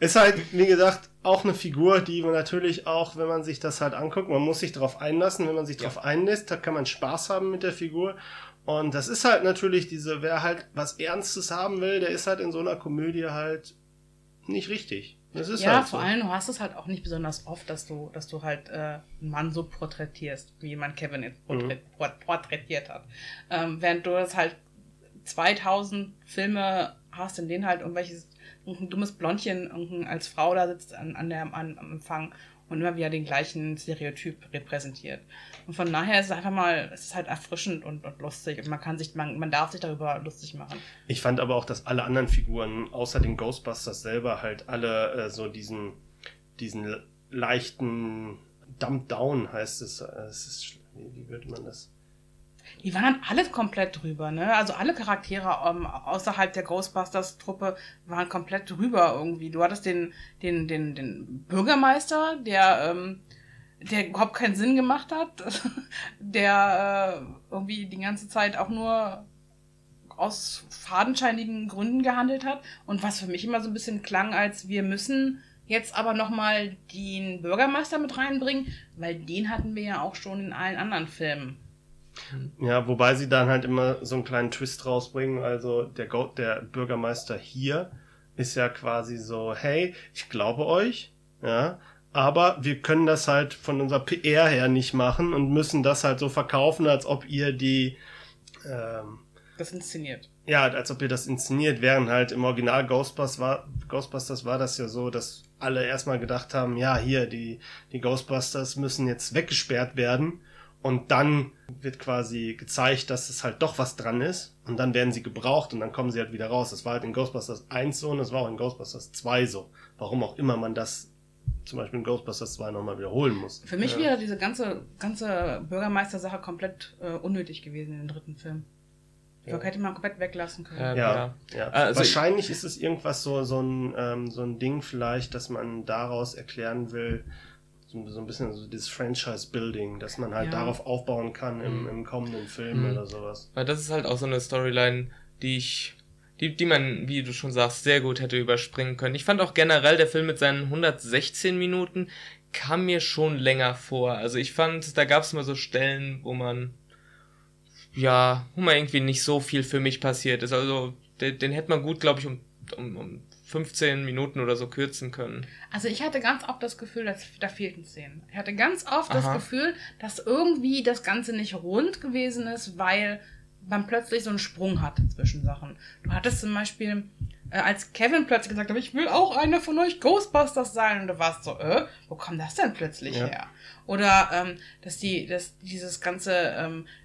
Ist halt, wie gesagt, auch eine Figur, die man natürlich auch, wenn man sich das halt anguckt, man muss sich darauf einlassen. Wenn man sich darauf einlässt, da kann man Spaß haben mit der Figur. Und das ist halt natürlich diese, wer halt was Ernstes haben will, der ist halt in so einer Komödie halt nicht richtig. Das ist ja, halt so. vor allem, du hast es halt auch nicht besonders oft, dass du, dass du halt äh, einen Mann so porträtierst, wie man Kevin jetzt porträt port porträtiert hat. Ähm, während du das halt 2000 Filme hast, in denen halt irgendwelches irgendein dummes Blondchen als Frau da sitzt an, an der, an, am Empfang und immer wieder den gleichen Stereotyp repräsentiert. Und von daher ist es einfach mal, es ist halt erfrischend und, und lustig und man kann sich, man, man darf sich darüber lustig machen. Ich fand aber auch, dass alle anderen Figuren, außer den Ghostbusters selber, halt alle äh, so diesen, diesen leichten Dump Down heißt es. Äh, es ist, wie, wie würde man das? Die waren alle komplett drüber, ne? Also alle Charaktere ähm, außerhalb der Ghostbusters-Truppe waren komplett drüber irgendwie. Du hattest den, den, den, den Bürgermeister, der, ähm, der überhaupt keinen Sinn gemacht hat, der äh, irgendwie die ganze Zeit auch nur aus fadenscheinigen Gründen gehandelt hat und was für mich immer so ein bisschen klang, als wir müssen jetzt aber nochmal den Bürgermeister mit reinbringen, weil den hatten wir ja auch schon in allen anderen Filmen. Ja, wobei sie dann halt immer so einen kleinen Twist rausbringen. Also der, Go der Bürgermeister hier ist ja quasi so, hey, ich glaube euch, ja, aber wir können das halt von unserer PR her nicht machen und müssen das halt so verkaufen, als ob ihr die ähm, das inszeniert. Ja, als ob ihr das inszeniert, während halt im Original Ghostbusters war, Ghostbusters war das ja so, dass alle erstmal gedacht haben, ja, hier, die, die Ghostbusters müssen jetzt weggesperrt werden. Und dann wird quasi gezeigt, dass es halt doch was dran ist. Und dann werden sie gebraucht und dann kommen sie halt wieder raus. Das war halt in Ghostbusters 1 so und das war auch in Ghostbusters 2 so. Warum auch immer man das zum Beispiel in Ghostbusters 2 nochmal wiederholen muss. Für mich ja. wäre diese ganze, ganze Bürgermeister-Sache komplett äh, unnötig gewesen in dem dritten Film. Ja. hätte man komplett weglassen können. Ja, ja. ja. Also Wahrscheinlich ist es irgendwas so, so, ein, ähm, so ein Ding vielleicht, dass man daraus erklären will, so, so ein bisschen so dieses Franchise-Building, dass man halt darauf aufbauen kann im, mhm. im kommenden Film mhm. oder sowas. Weil das ist halt auch so eine Storyline, die ich die, die man, wie du schon sagst, sehr gut hätte überspringen können. Ich fand auch generell der Film mit seinen 116 Minuten kam mir schon länger vor. Also ich fand, da gab es mal so Stellen, wo man ja, wo man irgendwie nicht so viel für mich passiert ist. Also den, den hätte man gut, glaube ich, um, um, um 15 Minuten oder so kürzen können. Also ich hatte ganz oft das Gefühl, dass da fehlten Szenen. Ich hatte ganz oft Aha. das Gefühl, dass irgendwie das Ganze nicht rund gewesen ist, weil man plötzlich so einen Sprung hat zwischen Sachen. Du hattest zum Beispiel, äh, als Kevin plötzlich gesagt hat, ich will auch einer von euch Ghostbusters sein, und du warst so, äh, wo kommt das denn plötzlich ja. her? Oder ähm, dass die, dass dieses ganze ähm, äh,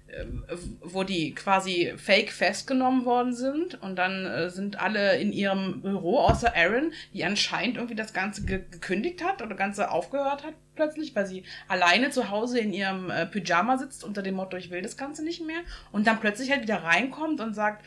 wo die quasi fake festgenommen worden sind und dann äh, sind alle in ihrem Büro, außer Aaron, die anscheinend irgendwie das Ganze ge gekündigt hat oder Ganze aufgehört hat plötzlich, weil sie alleine zu Hause in ihrem äh, Pyjama sitzt unter dem Motto, ich will das Ganze nicht mehr und dann plötzlich halt wieder reinkommt und sagt,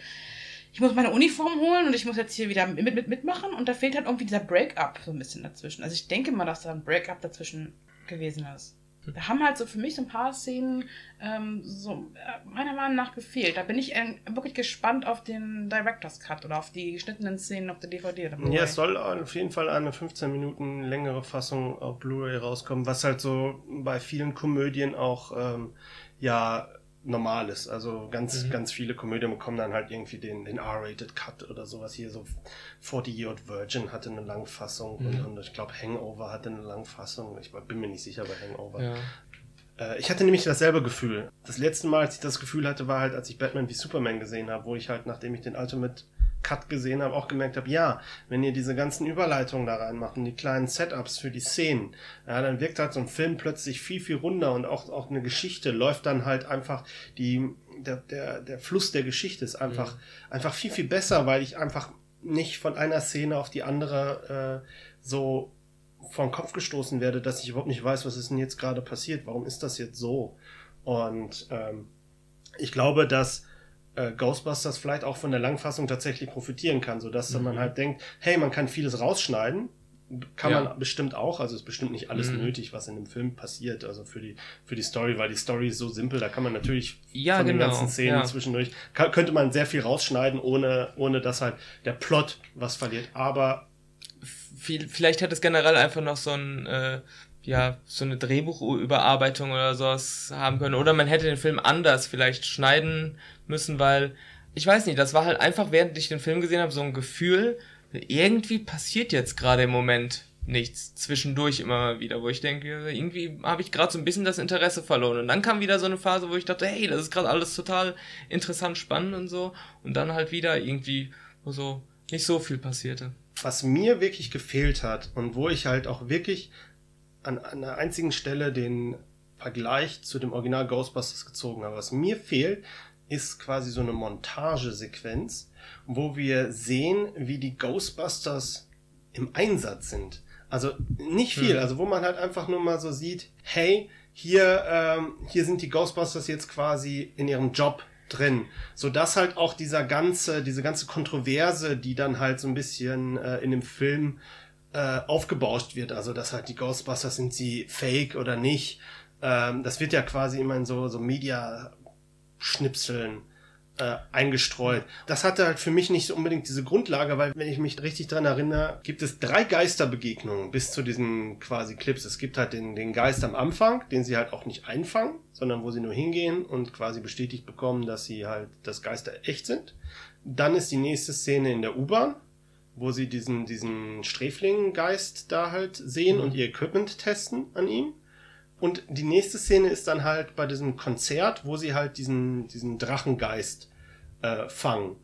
ich muss meine Uniform holen und ich muss jetzt hier wieder mit, mit, mitmachen und da fehlt halt irgendwie dieser Break-up so ein bisschen dazwischen. Also ich denke mal, dass da ein Break-up dazwischen gewesen ist. Da haben halt so für mich so ein paar Szenen ähm, so äh, meiner Meinung nach gefehlt. Da bin ich äh, wirklich gespannt auf den Director's Cut oder auf die geschnittenen Szenen auf der DVD. Ja, es soll auf jeden Fall eine 15 Minuten längere Fassung auf Blu-ray rauskommen, was halt so bei vielen Komödien auch ähm, ja normal ist. Also ganz, mhm. ganz viele Komödien bekommen dann halt irgendwie den, den R-Rated Cut oder sowas. Hier so 40 Year Old Virgin hatte eine Langfassung mhm. und, und, ich glaube Hangover hatte eine Langfassung. Ich bin mir nicht sicher bei Hangover. Ja. Äh, ich hatte nämlich dasselbe Gefühl. Das letzte Mal, als ich das Gefühl hatte, war halt, als ich Batman wie Superman gesehen habe, wo ich halt, nachdem ich den Ultimate Cut gesehen habe, auch gemerkt habe, ja, wenn ihr diese ganzen Überleitungen da reinmacht und die kleinen Setups für die Szenen, ja, dann wirkt halt so ein Film plötzlich viel, viel runder und auch, auch eine Geschichte läuft dann halt einfach die, der, der, der Fluss der Geschichte ist einfach, mhm. einfach viel, viel besser, weil ich einfach nicht von einer Szene auf die andere äh, so vom Kopf gestoßen werde, dass ich überhaupt nicht weiß, was ist denn jetzt gerade passiert, warum ist das jetzt so? Und ähm, ich glaube, dass äh, Ghostbusters vielleicht auch von der Langfassung tatsächlich profitieren kann, sodass mhm. man halt denkt, hey, man kann vieles rausschneiden, kann ja. man bestimmt auch, also ist bestimmt nicht alles mhm. nötig, was in dem Film passiert, also für die, für die Story, weil die Story ist so simpel, da kann man natürlich ja, von genau. den ganzen Szenen ja. zwischendurch, kann, könnte man sehr viel rausschneiden, ohne, ohne dass halt der Plot was verliert, aber vielleicht hat es generell einfach noch so ein, äh, ja, so eine Drehbuchüberarbeitung oder sowas haben können. Oder man hätte den Film anders vielleicht schneiden müssen, weil, ich weiß nicht, das war halt einfach, während ich den Film gesehen habe, so ein Gefühl, irgendwie passiert jetzt gerade im Moment nichts zwischendurch immer wieder, wo ich denke, irgendwie habe ich gerade so ein bisschen das Interesse verloren. Und dann kam wieder so eine Phase, wo ich dachte, hey, das ist gerade alles total interessant, spannend und so. Und dann halt wieder irgendwie, wo so nicht so viel passierte. Was mir wirklich gefehlt hat und wo ich halt auch wirklich an, einer einzigen Stelle den Vergleich zu dem Original Ghostbusters gezogen habe. Was mir fehlt, ist quasi so eine Montagesequenz, wo wir sehen, wie die Ghostbusters im Einsatz sind. Also nicht viel, hm. also wo man halt einfach nur mal so sieht, hey, hier, ähm, hier sind die Ghostbusters jetzt quasi in ihrem Job drin, so dass halt auch dieser ganze, diese ganze Kontroverse, die dann halt so ein bisschen äh, in dem Film äh, aufgebauscht wird, also dass halt die Ghostbusters sind sie fake oder nicht, ähm, das wird ja quasi immer in so so Media Schnipseln äh, eingestreut. Das hatte halt für mich nicht so unbedingt diese Grundlage, weil wenn ich mich richtig dran erinnere, gibt es drei Geisterbegegnungen bis zu diesen quasi Clips. Es gibt halt den, den Geist am Anfang, den sie halt auch nicht einfangen, sondern wo sie nur hingehen und quasi bestätigt bekommen, dass sie halt, dass Geister echt sind. Dann ist die nächste Szene in der U-Bahn, wo sie diesen, diesen Sträflingengeist da halt sehen und ihr Equipment testen an ihm. Und die nächste Szene ist dann halt bei diesem Konzert, wo sie halt diesen, diesen Drachengeist äh, fangen.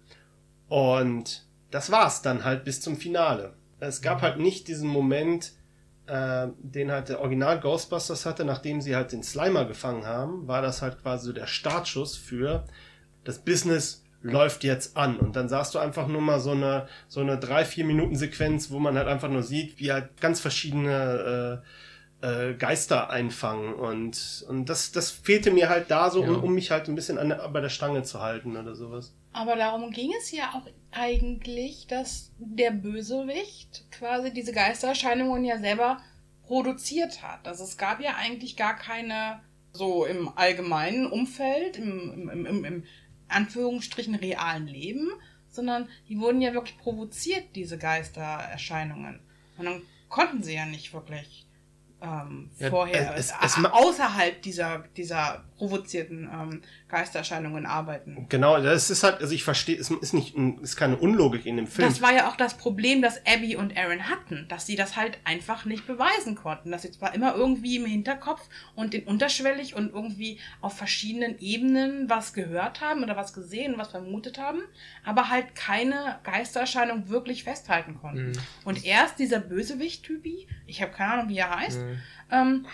Und das war's dann halt bis zum Finale. Es gab halt nicht diesen Moment, äh, den halt der Original Ghostbusters hatte, nachdem sie halt den Slimer gefangen haben, war das halt quasi so der Startschuss für das Business läuft jetzt an. Und dann sahst du einfach nur mal so eine, so eine drei, vier Minuten Sequenz, wo man halt einfach nur sieht, wie halt ganz verschiedene äh, äh, Geister einfangen. Und, und das, das fehlte mir halt da so, Ja. um, um mich halt ein bisschen an, der- bei der Stange zu halten oder sowas. Aber darum ging es ja auch eigentlich, dass der Bösewicht quasi diese Geistererscheinungen ja selber produziert hat. Also es gab ja eigentlich gar keine, so im allgemeinen Umfeld, im, im, im, im Anführungsstrichen realen Leben, sondern die wurden ja wirklich provoziert, diese Geistererscheinungen. Und dann konnten sie ja nicht wirklich ähm, Ja, vorher es- es- äh, es ma- außerhalb dieser, dieser provozierten ähm, Geistererscheinungen arbeiten. Genau, das ist halt, also ich verstehe, es ist nicht, ist keine Unlogik in dem Film. Das war ja auch das Problem, das Abby und Aaron hatten, dass sie das halt einfach nicht beweisen konnten. Dass sie zwar immer irgendwie im Hinterkopf und in unterschwellig und irgendwie auf verschiedenen Ebenen was gehört haben oder was gesehen, was vermutet haben, aber halt keine Geistererscheinung wirklich festhalten konnten. Mhm. Und erst dieser Bösewicht-Typi, ich habe keine Ahnung, wie er heißt, Mhm. Ähm,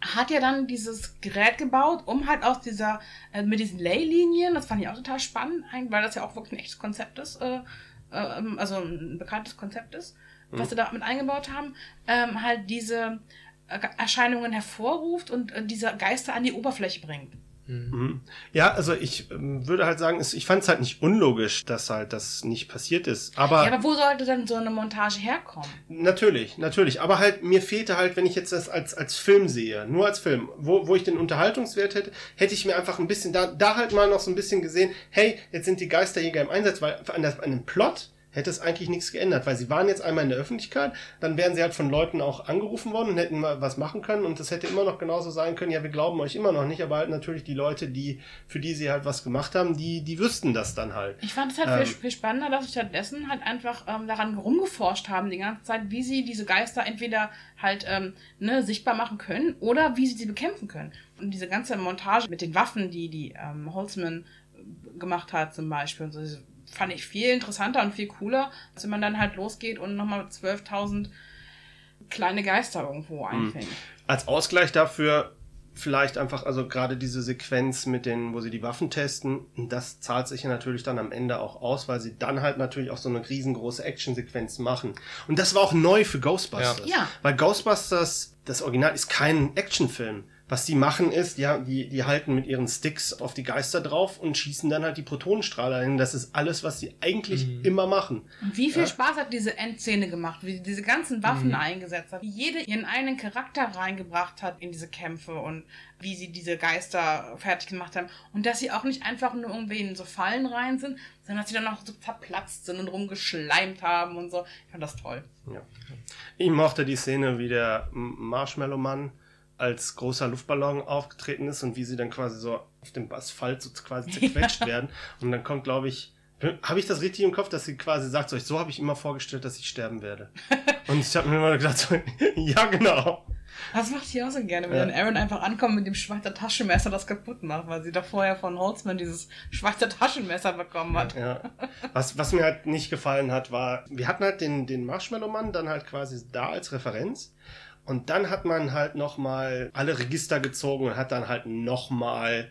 hat ja dann dieses Gerät gebaut, um halt aus dieser, äh, mit diesen Leylinien, das fand ich auch total spannend, weil das ja auch wirklich ein echtes Konzept ist, äh, äh, also ein bekanntes Konzept ist, was sie da mit eingebaut haben, ähm, halt diese Erscheinungen hervorruft und äh, diese Geister an die Oberfläche bringt. Mhm. Ja, also ich ähm, würde halt sagen, ich fand es halt nicht unlogisch, dass halt das nicht passiert ist. Aber, ja, aber wo sollte denn so eine Montage herkommen? natürlich, natürlich. Aber halt, mir fehlte halt, wenn ich jetzt das als, als Film sehe, nur als Film, wo, wo ich den Unterhaltungswert hätte, hätte ich mir einfach ein bisschen, da, da halt mal noch so ein bisschen gesehen, hey, jetzt sind die Geisterjäger im Einsatz, weil an, das, an dem Plot hätte es eigentlich nichts geändert, weil sie waren jetzt einmal in der Öffentlichkeit, dann wären sie halt von Leuten auch angerufen worden und hätten mal was machen können und das hätte immer noch genauso sein können, ja, wir glauben euch immer noch nicht, aber halt natürlich die Leute, die, für die sie halt was gemacht haben, die, die wüssten das dann halt. Ich fand es halt Ähm. viel, viel spannender, dass sie stattdessen halt einfach ähm, daran rumgeforscht haben die ganze Zeit, wie sie diese Geister entweder halt ähm, ne, sichtbar machen können oder wie sie sie bekämpfen können. Und diese ganze Montage mit den Waffen, die die ähm, Holzman äh, gemacht hat zum Beispiel, und so, fand ich viel interessanter und viel cooler, als wenn man dann halt losgeht und nochmal 12.000 kleine Geister irgendwo einfängt. als Ausgleich dafür vielleicht einfach, also gerade diese Sequenz mit den, wo sie die Waffen testen, das zahlt sich ja natürlich dann am Ende auch aus, weil sie dann halt natürlich auch so eine riesengroße Actionsequenz machen. Und das war auch neu für Ghostbusters. Ja. Ja. Weil Ghostbusters, das Original, ist kein Actionfilm. Was die machen ist, ja, die, die halten mit ihren Sticks auf die Geister drauf und schießen dann halt die Protonenstrahler hin. Das ist alles, was sie eigentlich immer machen. Und wie viel Spaß hat diese Endszene gemacht, wie sie diese ganzen Waffen eingesetzt hat, wie jede ihren eigenen Charakter reingebracht hat in diese Kämpfe und wie sie diese Geister fertig gemacht haben. Und dass sie auch nicht einfach nur irgendwie in so Fallen rein sind, sondern dass sie dann auch so verplatzt sind und rumgeschleimt haben und so. Ich fand das toll. Ja. Ich mochte die Szene, wie der Marshmallow-Mann als großer Luftballon aufgetreten ist und wie sie dann quasi so auf dem Asphalt so quasi zerquetscht werden. Und dann kommt, glaube ich, habe ich das richtig im Kopf, dass sie quasi sagt, so, so habe ich immer vorgestellt, dass ich sterben werde. Und ich habe mir immer gedacht, so, ja, genau. Das macht sie auch so gerne, wenn Ja. dann Aaron einfach ankommt mit dem Schweizer Taschenmesser das kaputt macht, weil sie da vorher von Holzman dieses Schweizer Taschenmesser bekommen hat. Ja. Was, was mir halt nicht gefallen hat, war, wir hatten halt den, den Marshmallow-Mann dann halt quasi da als Referenz. Und dann hat man halt nochmal alle Register gezogen und hat dann halt nochmal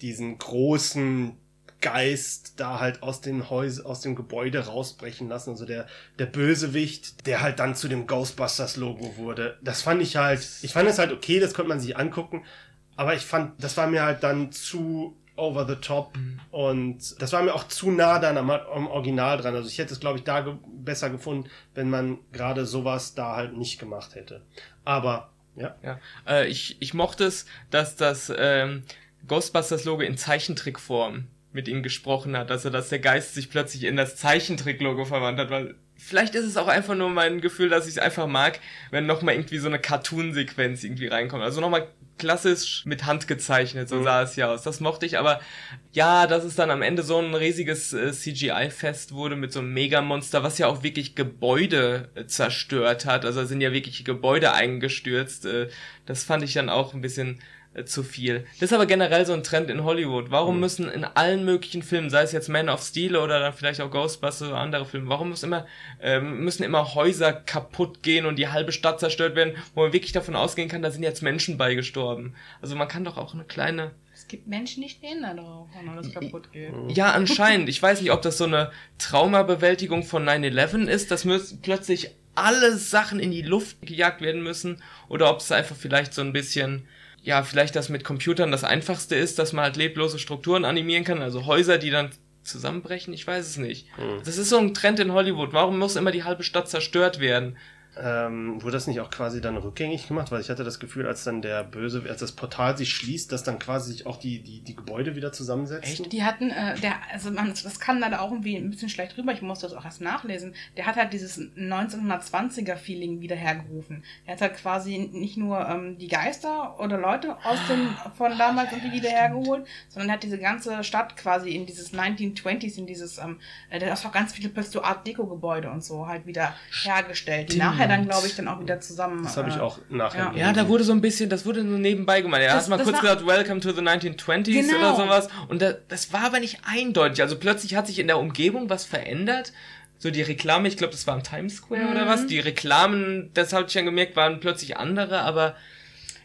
diesen großen Geist da halt aus dem Häus aus dem Gebäude rausbrechen lassen. Also der, der Bösewicht, der halt dann zu dem Ghostbusters-Logo wurde. Das fand ich halt, ich fand es halt okay, das konnte man sich angucken. Aber ich fand, das war mir halt dann zu over the top und das war mir auch zu nah dann am, am Original dran. Also ich hätte es, glaube ich, da ge besser gefunden, wenn man gerade sowas da halt nicht gemacht hätte. Aber, ja. Ja. Äh, ich, ich mochte es, dass das ähm, Ghostbusters-Logo in Zeichentrickform mit ihm gesprochen hat, also dass der Geist sich plötzlich in das Zeichentrick-Logo verwandt hat, weil vielleicht ist es auch einfach nur mein Gefühl, dass ich es einfach mag, wenn nochmal irgendwie so eine Cartoon-Sequenz irgendwie reinkommt. Also nochmal klassisch mit Hand gezeichnet, so mhm. sah es ja aus. Das mochte ich, aber ja, dass es dann am Ende so ein riesiges äh, CGI-Fest wurde mit so einem Megamonster, was ja auch wirklich Gebäude äh, zerstört hat. Also sind ja wirklich Gebäude eingestürzt. Äh, das fand ich dann auch ein bisschen zu viel. Das ist aber generell so ein Trend in Hollywood. Warum mhm. müssen in allen möglichen Filmen, sei es jetzt Man of Steel oder dann vielleicht auch Ghostbusters oder andere Filme, warum muss immer, ähm, müssen immer Häuser kaputt gehen und die halbe Stadt zerstört werden, wo man wirklich davon ausgehen kann, da sind jetzt Menschen beigestorben. Also man kann doch auch eine kleine es gibt Menschen, die stehen da drauf, wenn alles kaputt geht. Ja, anscheinend. Ich weiß nicht, ob das so eine Traumabewältigung von 9-11 ist, dass plötzlich alle Sachen in die Luft gejagt werden müssen, oder ob es einfach vielleicht so ein bisschen ja, vielleicht das mit Computern das einfachste ist, dass man halt leblose Strukturen animieren kann, also Häuser, die dann zusammenbrechen, ich weiß es nicht. Hm. Das ist so ein Trend in Hollywood. Warum muss immer die halbe Stadt zerstört werden? Ähm, wurde das nicht auch quasi dann rückgängig gemacht? Weil ich hatte das Gefühl, als dann der Böse, als das Portal sich schließt, dass dann quasi sich auch die, die, die Gebäude wieder zusammensetzen. Echt? Die hatten, äh, der, also man, das kam leider auch irgendwie ein bisschen schlecht rüber, ich musste das auch erst nachlesen. Der hat halt dieses 1920er-Feeling wieder hergerufen. Er hat halt quasi nicht nur ähm, die Geister oder Leute aus dem, von damals irgendwie wieder hergeholt, sondern hat diese ganze Stadt quasi in dieses 1920s, in dieses, ähm, äh, der hat auch ganz viele plötzlich so Art-Deco-Gebäude und so halt wieder hergestellt, die nachher nachher dann, glaube ich, dann auch wieder zusammen. Das habe ich äh, auch nachher. Ja. ja. da wurde so ein bisschen, das wurde so nebenbei gemeint. Er das, hat mal kurz gesagt, Welcome to the 1920s genau. oder sowas. Und da, das war aber nicht eindeutig. Also plötzlich hat sich in der Umgebung was verändert. So die Reklame, ich glaube, das war im Times Square mhm. oder was. Die Reklamen, das habe ich schon gemerkt, waren plötzlich andere, aber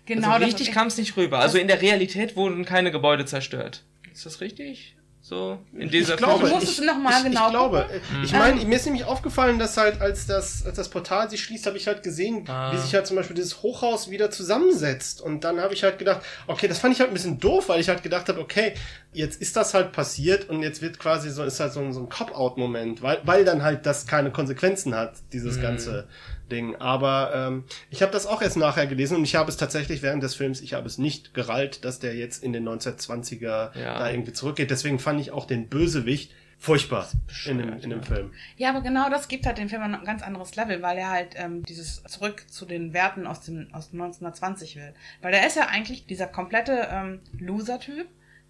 genau, also richtig kam es nicht rüber. Also in der Realität wurden keine Gebäude zerstört. Ist das richtig? So in dieser ich glaube, Form. Ich, noch mal ich, genau ich glaube, mhm. ich meine, mir ist nämlich aufgefallen, dass halt als das als das Portal sich schließt, habe ich halt gesehen, ah. wie sich halt zum Beispiel dieses Hochhaus wieder zusammensetzt und dann habe ich halt gedacht, okay, das fand ich halt ein bisschen doof, weil ich halt gedacht habe, okay, jetzt ist das halt passiert und jetzt wird quasi so ist halt so ein, so ein Cop-out-Moment, weil weil dann halt das keine Konsequenzen hat, dieses mhm. ganze Ding. Aber ähm, ich habe das auch erst nachher gelesen und ich habe es tatsächlich während des Films, ich habe es nicht gerallt, dass der jetzt in den 1920er ja. da irgendwie zurückgeht. Deswegen fand ich auch den Bösewicht furchtbar in dem, in dem Film. Ja, aber genau das gibt halt dem Film ein ganz anderes Level, weil er halt ähm, dieses zurück zu den Werten aus dem aus 1920 will. Weil der ist ja eigentlich dieser komplette ähm, Loser-Typ,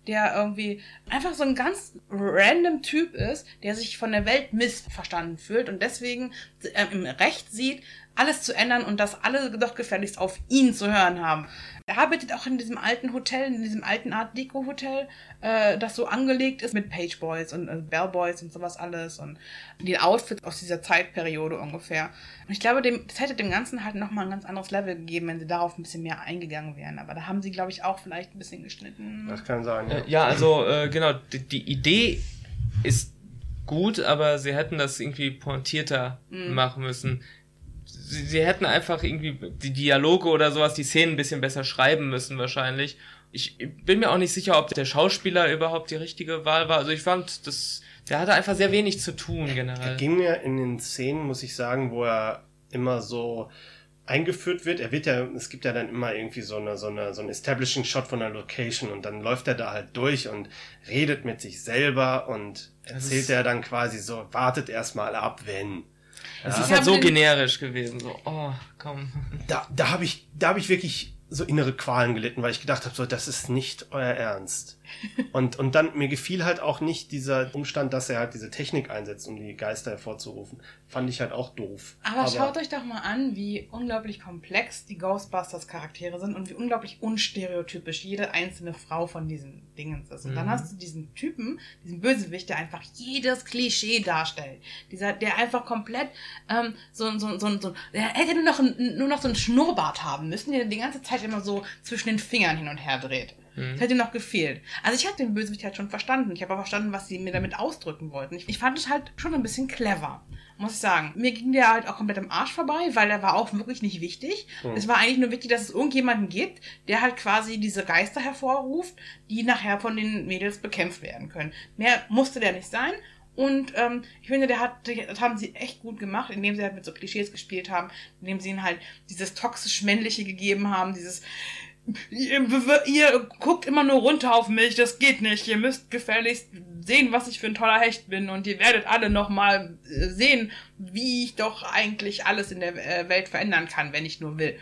der irgendwie einfach so ein ganz random Typ ist, der sich von der Welt missverstanden fühlt und deswegen äh, im Recht sieht, alles zu ändern und dass alle doch gefälligst auf ihn zu hören haben. Er arbeitet auch in diesem alten Hotel, in diesem alten Art Deco Hotel, äh, das so angelegt ist mit Pageboys und äh, Bellboys und sowas alles und die Outfits aus dieser Zeitperiode ungefähr. Und ich glaube, dem, das hätte dem Ganzen halt nochmal ein ganz anderes Level gegeben, wenn sie darauf ein bisschen mehr eingegangen wären. Aber da haben sie, glaube ich, auch vielleicht ein bisschen geschnitten. Das kann sein. Ja, äh, ja also äh, genau, die, die Idee ist gut, aber sie hätten das irgendwie pointierter mm. machen müssen sie, sie hätten einfach irgendwie die Dialoge oder sowas, die Szenen ein bisschen besser schreiben müssen wahrscheinlich. Ich bin mir auch nicht sicher, ob der Schauspieler überhaupt die richtige Wahl war. Also ich fand, das, der hatte einfach sehr wenig zu tun generell. Er ging mir in den Szenen, muss ich sagen, wo er immer so eingeführt wird. Er wird ja, es gibt ja dann immer irgendwie so eine, so eine, so ein Establishing Shot von der Location und dann läuft er da halt durch und redet mit sich selber und erzählt er dann quasi so, wartet erstmal ab, wenn. Es ja. ist halt so generisch gewesen, so, oh, komm. Da, da habe ich, da habe ich wirklich so innere Qualen gelitten, weil ich gedacht habe, so, das ist nicht euer Ernst. Und, und dann, mir gefiel halt auch nicht dieser Umstand, dass er halt diese Technik einsetzt, um die Geister hervorzurufen. Fand ich halt auch doof. Aber, Aber schaut euch doch mal an, wie unglaublich komplex die Ghostbusters-Charaktere sind und wie unglaublich unstereotypisch jede einzelne Frau von diesen Dingen ist. Und mhm. dann hast du diesen Typen, diesen Bösewicht, der einfach jedes Klischee darstellt. Dieser, der einfach komplett ähm, so, so, so, so, der hätte nur noch, nur noch so einen Schnurrbart haben müssen, der die ganze Zeit immer so zwischen den Fingern hin und her dreht. Mhm. Das hätte noch gefehlt. Also ich habe den Bösewicht halt schon verstanden. Ich habe auch verstanden, was sie mir damit ausdrücken wollten. Ich, ich fand es halt schon ein bisschen clever muss ich sagen. Mir ging der halt auch komplett am Arsch vorbei, weil der war auch wirklich nicht wichtig. Mhm. Es war eigentlich nur wichtig, dass es irgendjemanden gibt, der halt quasi diese Geister hervorruft, die nachher von den Mädels bekämpft werden können. Mehr musste der nicht sein. Und ähm, ich finde, der hat, das haben sie echt gut gemacht, indem sie halt mit so Klischees gespielt haben, indem sie ihnen halt dieses toxisch männliche gegeben haben, dieses ihr, ihr guckt immer nur runter auf mich, das geht nicht. Ihr müsst gefälligst sehen, was ich für ein toller Hecht bin und ihr werdet alle nochmal äh, sehen, wie ich doch eigentlich alles in der äh, Welt verändern kann, wenn ich nur will.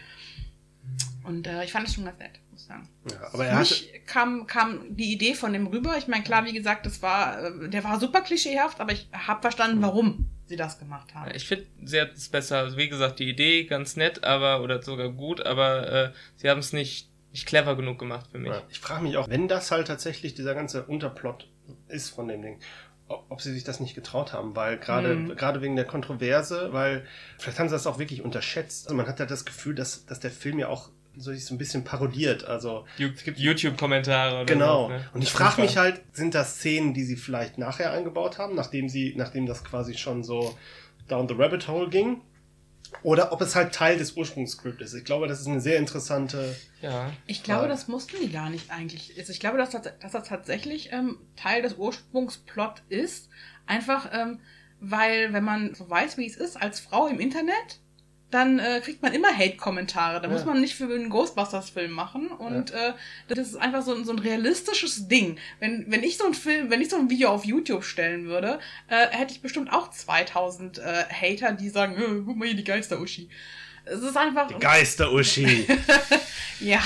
Und äh, ich fand es schon ganz nett, muss ich sagen. Ja, aber er hatte, mich kam, kam die Idee von dem rüber. Ich meine, klar, wie gesagt, das war, äh, der war super klischeehaft, aber ich habe verstanden, warum sie das gemacht haben. Ich finde, sie hat es besser. Also, wie gesagt, die Idee ganz nett, aber, oder sogar gut, aber äh, sie haben es nicht, nicht clever genug gemacht für mich. Ja, ich frage mich auch, wenn das halt tatsächlich dieser ganze Unterplot ist von dem Ding, ob sie sich das nicht getraut haben, weil gerade Mhm. gerade wegen der Kontroverse, weil vielleicht haben sie das auch wirklich unterschätzt. Also man hat ja das Gefühl, dass, dass der Film ja auch so so ein bisschen parodiert. Also es gibt YouTube-Kommentare. Genau. so, ne? Und ich frage mich halt, sind das Szenen, die sie vielleicht nachher eingebaut haben, nachdem sie, nachdem das quasi schon so down the rabbit hole ging? Oder ob es halt Teil des Ursprungsscripts ist. Ich glaube, das ist eine sehr interessante. Ja. Ich glaube, Weil- das mussten die gar nicht eigentlich. Also ich glaube, dass das, dass das tatsächlich ähm, Teil des Ursprungsplot ist. Einfach, ähm, weil, wenn man so weiß, wie es ist als Frau im Internet, dann äh, kriegt man immer Hate-Kommentare. Da Ja. muss man nicht für einen Ghostbusters-Film machen. Und äh, das ist einfach so, ein- so ein realistisches Ding. Wenn, wenn ich so ein Film, wenn ich so ein Video auf YouTube stellen würde, äh, hätte ich bestimmt auch 2000 äh, Hater, die sagen, äh, guck mal hier die Geister-Uschi. Es ist einfach. Geister-Uschi. ja.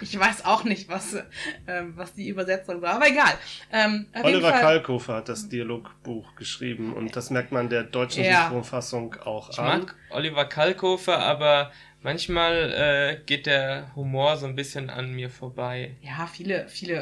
Äh, Ich weiß auch nicht, was, ähm, was die Übersetzung war, aber egal. Ähm, Oliver Fall- Kalkofer hat das Dialogbuch geschrieben und das merkt man der deutschen Ja. Synchronfassung auch ich an. mag Oliver Kalkofer, aber manchmal äh, geht der Humor so ein bisschen an mir vorbei. Ja, viele, viele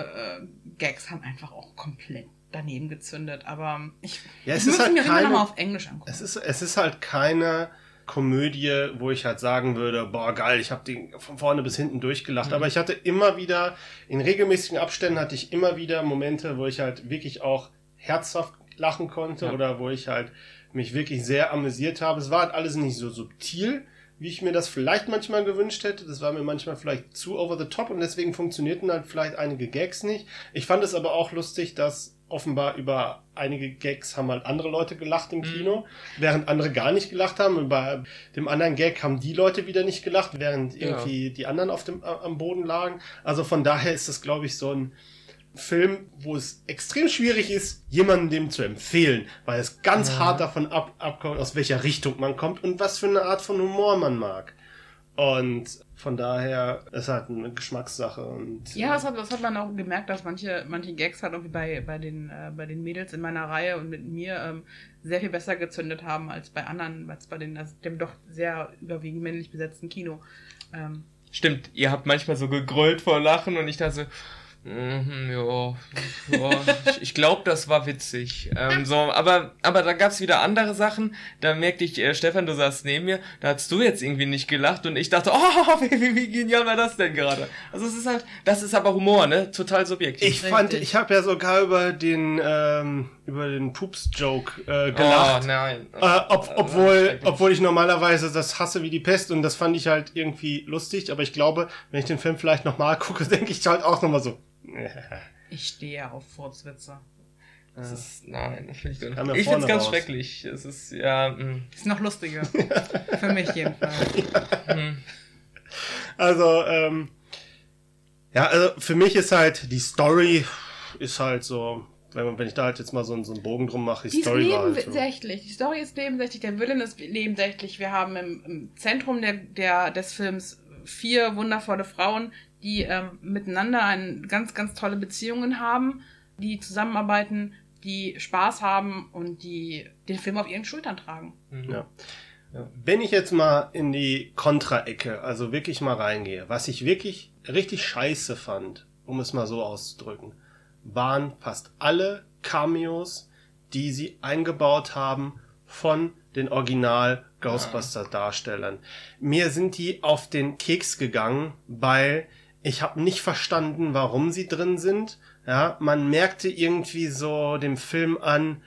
äh, Gags haben einfach auch komplett daneben gezündet, aber ich, Ja, es ich ist muss halt mir immer keine- noch mal auf Englisch angucken. Es ist, es ist halt keine Komödie, wo ich halt sagen würde, boah geil, ich habe den von vorne bis hinten durchgelacht. Aber ich hatte immer wieder, in regelmäßigen Abständen hatte ich immer wieder Momente, wo ich halt wirklich auch herzhaft lachen konnte Ja. oder wo ich halt mich wirklich sehr amüsiert habe. Es war halt alles nicht so subtil, wie ich mir das vielleicht manchmal gewünscht hätte. Das war mir manchmal vielleicht zu over the top und deswegen funktionierten halt vielleicht einige Gags nicht. Ich fand es aber auch lustig, dass offenbar über einige Gags haben halt andere Leute gelacht im Mhm. Kino, während andere gar nicht gelacht haben. Und bei dem anderen Gag haben die Leute wieder nicht gelacht, während Ja. irgendwie die anderen auf dem, am Boden lagen. Also von daher ist das, glaube ich, so ein Film, wo es extrem schwierig ist, jemandem dem zu empfehlen, weil es ganz Ja. hart davon ab, abkommt, aus welcher Richtung man kommt und was für eine Art von Humor man mag. Und von daher ist halt eine Geschmackssache. Und, Ja, das hat, das hat man auch gemerkt, dass manche, manche Gags halt irgendwie bei, bei, den, äh, bei den Mädels in meiner Reihe und mit mir ähm, sehr viel besser gezündet haben als bei anderen, als bei den, also dem doch sehr überwiegend männlich besetzten Kino. Ähm, Stimmt, ihr habt manchmal so gegrölt vor Lachen und ich dachte so, mhm, ja, ja, ich, ich glaube, das war witzig. Ähm, so, aber, aber da gab's wieder andere Sachen. Da merkte ich, äh, Stefan, du saßt neben mir, da hast du jetzt irgendwie nicht gelacht und ich dachte, oh, wie, wie, wie genial war das denn gerade? Also es ist halt, das ist aber Humor, ne? Total subjektiv. Ich fand, ich habe ja sogar über den ähm, über den Pups-Joke äh, oh, gelacht. nein. Äh, ob, Also, obwohl, obwohl ich normalerweise das hasse wie die Pest und das fand ich halt irgendwie lustig, aber ich glaube, wenn ich den Film vielleicht nochmal gucke, denke ich halt auch nochmal so. ich stehe auf Furzwitze. Das ist, nein, das finde ich gar ja nicht. Ich finde es ganz raus. schrecklich. Es ist, ja, mh, Ist noch lustiger. Für mich jedenfalls. mh. Also, ähm, ja, also für mich ist halt die Story ist halt so, wenn, wenn ich da halt jetzt mal so, einen- so einen Bogen drum mache, die, Die ist Story war halt so. nebensächlich. Die Story ist nebensächlich, der Villain ist nebensächlich. Wir haben im, im Zentrum der, der, des Films vier wundervolle Frauen, die ähm, miteinander eine ganz, ganz tolle Beziehungen haben, die zusammenarbeiten, die Spaß haben und die den Film auf ihren Schultern tragen. Ja. Wenn ich jetzt mal in die Kontra-Ecke, also wirklich mal reingehe, was ich wirklich richtig scheiße fand, um es mal so auszudrücken, waren fast alle Cameos, die sie eingebaut haben von den Original Ghostbuster Darstellern. Mir sind die auf den Keks gegangen, weil ich habe nicht verstanden, warum sie drin sind. Ja, man merkte irgendwie so dem Film an,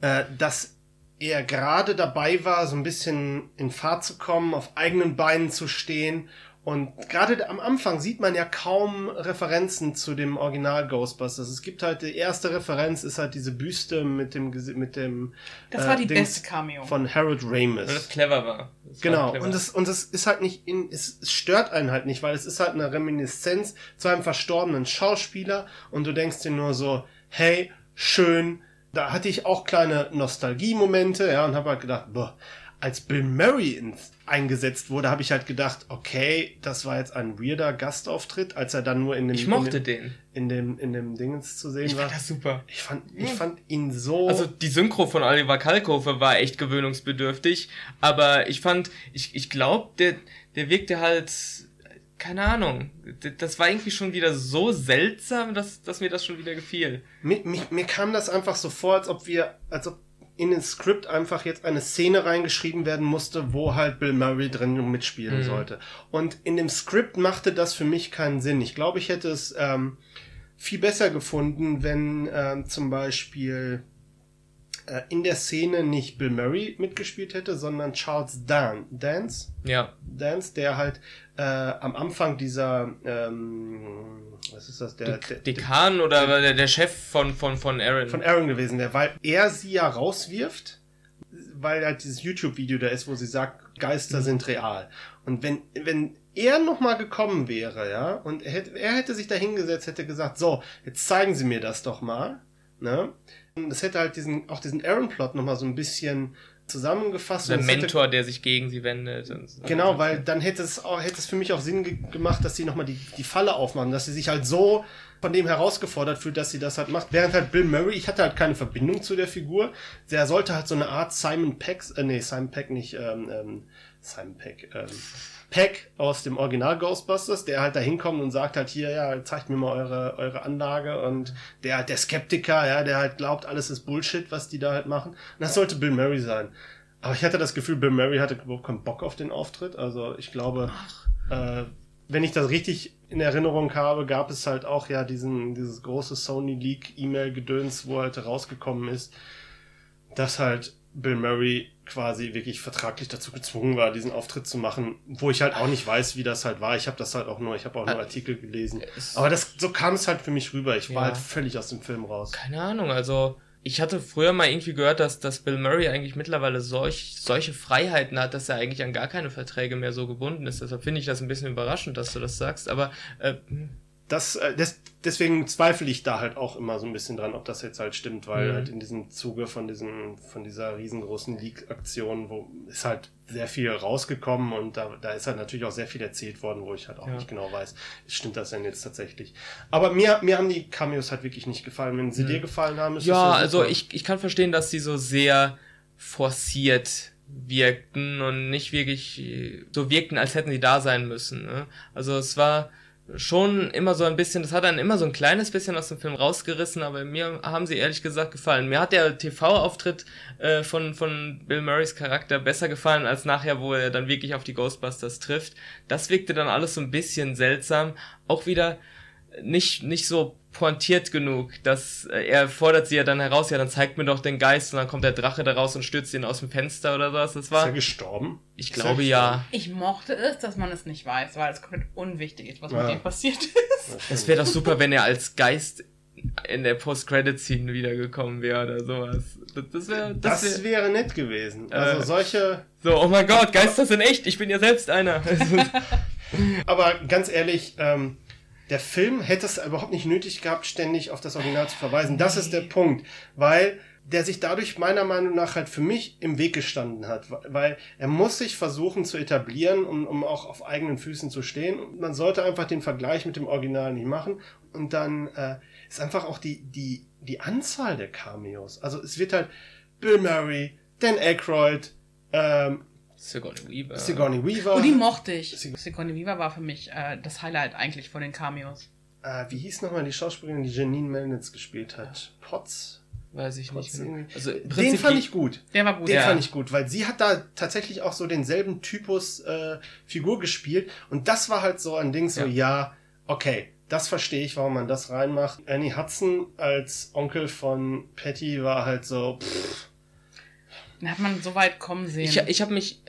äh, dass er gerade dabei war, so ein bisschen in Fahrt zu kommen, auf eigenen Beinen zu stehen Und gerade am Anfang sieht man ja kaum Referenzen zu dem Original Ghostbusters. Es gibt halt die erste Referenz ist halt diese Büste mit dem Gesi- mit dem Das war die Dings beste Cameo. von Harold Ramis. Weil das clever war. Das Genau, war clever. und es, und es ist halt nicht, in, es, stört einen halt nicht, weil es ist halt eine Reminiszenz zu einem verstorbenen Schauspieler und du denkst dir nur so, hey, schön, da hatte ich auch kleine Nostalgie-Momente, ja, und habe halt gedacht, boah, als Bill Murray ins, eingesetzt wurde, habe ich halt gedacht, okay, das war jetzt ein weirder Gastauftritt, als er dann nur in dem, ich mochte in dem, den. in dem, in dem Dingens zu sehen Ich war. fand das super. Ich fand, ich fand ihn so. Also die Synchro von Oliver Kalkofe war echt gewöhnungsbedürftig, aber ich fand, ich, ich glaube, der, der wirkte halt, keine Ahnung, das war irgendwie schon wieder so seltsam, dass, dass mir das schon wieder gefiel. Mir, mir, mir kam das einfach so vor, als ob wir, als ob in den Skript einfach jetzt eine Szene reingeschrieben werden musste, wo halt Bill Murray drin mitspielen Mhm. sollte. Und in dem Skript machte das für mich keinen Sinn. Ich glaube, ich hätte es ähm, viel besser gefunden, wenn ähm, zum Beispiel äh, in der Szene nicht Bill Murray mitgespielt hätte, sondern Charles Dan Dance. Ja, Dance, der halt äh, am Anfang dieser, ähm, was ist das, der, der, Dekan oder der, der Chef von, von, von Aaron. von Aaron gewesen, der, weil er sie ja rauswirft, weil halt dieses YouTube-Video da ist, wo sie sagt, Geister sind real. Und wenn, wenn er nochmal gekommen wäre, ja, und er hätte, er hätte sich da hingesetzt, hätte gesagt, so, jetzt zeigen Sie mir das doch mal, ne? Und das hätte halt diesen, auch diesen Aaron-Plot nochmal so ein bisschen zusammengefasst. der und es hätte- Mentor, der sich gegen sie wendet. Und so. Genau, weil dann hätte es auch, hätte es für mich auch Sinn ge gemacht, dass sie nochmal die, die Falle aufmachen, dass sie sich halt so von dem herausgefordert fühlt, dass sie das halt macht. Während halt Bill Murray, ich hatte halt keine Verbindung zu der Figur. Der sollte halt so eine Art Simon Peck, äh, nee, Simon Peck nicht, ähm, ähm, Simon Peck, ähm, Peck aus dem Original Ghostbusters, der halt da hinkommt und sagt halt hier, ja, zeigt mir mal eure, eure Anlage und der halt der Skeptiker, ja, der halt glaubt, alles ist Bullshit, was die da halt machen. Und das sollte Bill Murray sein. Aber ich hatte das Gefühl, Bill Murray hatte überhaupt keinen Bock auf den Auftritt. Also ich glaube, äh, wenn ich das richtig in Erinnerung habe, gab es halt auch ja diesen, dieses große Sony Leak E-Mail-Gedöns, wo halt rausgekommen ist, dass halt Bill Murray quasi wirklich vertraglich dazu gezwungen war, diesen Auftritt zu machen, wo ich halt auch nicht weiß, wie das halt war. Ich habe das halt auch nur, ich habe auch nur Artikel gelesen. Es- Aber das so kam es halt für mich rüber. Ich war Ja. halt völlig aus dem Film raus. Keine Ahnung, also ich hatte früher mal irgendwie gehört, dass, dass Bill Murray eigentlich mittlerweile solch, solche Freiheiten hat, dass er eigentlich an gar keine Verträge mehr so gebunden ist. Deshalb finde ich das ein bisschen überraschend, dass du das sagst. Aber äh, das, äh, des, deswegen zweifle ich da halt auch immer so ein bisschen dran, ob das jetzt halt stimmt, weil Mhm. halt in diesem Zuge von diesem, von dieser riesengroßen Leak-Aktion, wo ist halt sehr viel rausgekommen und da, da ist halt natürlich auch sehr viel erzählt worden, wo ich halt auch Ja. nicht genau weiß, stimmt das denn jetzt tatsächlich. Aber mir, mir haben die Cameos halt wirklich nicht gefallen. Wenn sie Mhm. dir gefallen haben, ist ja, also super. ich, ich kann verstehen, dass sie so sehr forciert wirkten und nicht wirklich so wirkten, als hätten sie da sein müssen. Ne? Also es war schon immer so ein bisschen, das hat einen immer so ein kleines bisschen aus dem Film rausgerissen, aber mir haben sie ehrlich gesagt gefallen. Mir hat der TV-Auftritt äh, von, von Bill Murrays Charakter besser gefallen, als nachher, wo er dann wirklich auf die Ghostbusters trifft. Das wirkte dann alles so ein bisschen seltsam. Auch wieder nicht, nicht so pointiert genug, dass äh, er fordert sie ja dann heraus, ja, dann zeigt mir doch den Geist und dann kommt der Drache da raus und stürzt ihn aus dem Fenster oder was. Das ist er war, gestorben? ich Ist glaube gestorben? ja. Ich mochte es, dass man es nicht weiß, weil es komplett unwichtig ist, was Ja. mit ihm passiert ist. Es wäre doch super, wenn er als Geist in der Post-Credit-Scene wiedergekommen wäre oder sowas. Das, das wäre, das Das wär, wäre nett gewesen. Also Äh. solche, so, oh mein Gott, Geister sind echt, ich bin ja selbst einer. Aber ganz ehrlich, ähm, der Film hätte es überhaupt nicht nötig gehabt, ständig auf das Original zu verweisen. Das ist der Punkt, weil der sich dadurch meiner Meinung nach halt für mich im Weg gestanden hat, weil er muss sich versuchen zu etablieren, um, um auch auf eigenen Füßen zu stehen. Und man sollte einfach den Vergleich mit dem Original nicht machen. Und dann äh, ist einfach auch die, die, die Anzahl der Cameos. Also es wird halt Bill Murray, Dan Aykroyd, ähm, Sigourney Weaver. Sigourney Weaver. Und die mochte ich. Sie- Sigourney Weaver war für mich äh, das Highlight eigentlich von den Cameos. Äh, wie hieß nochmal die Schauspielerin, die Janine Melnitz gespielt hat? Potts? Weiß ich nicht. Potts Genau. irgendwie. Also Den fand ich gut. Der war gut. Den Ja. fand ich gut, weil sie hat da tatsächlich auch so denselben Typus äh, Figur gespielt. Und das war halt so ein Ding, so, Ja. ja, okay, das verstehe ich, warum man das reinmacht. Annie Hudson als Onkel von Patty war halt so, pff, hat man so weit kommen sehen. Ich, ich habe mich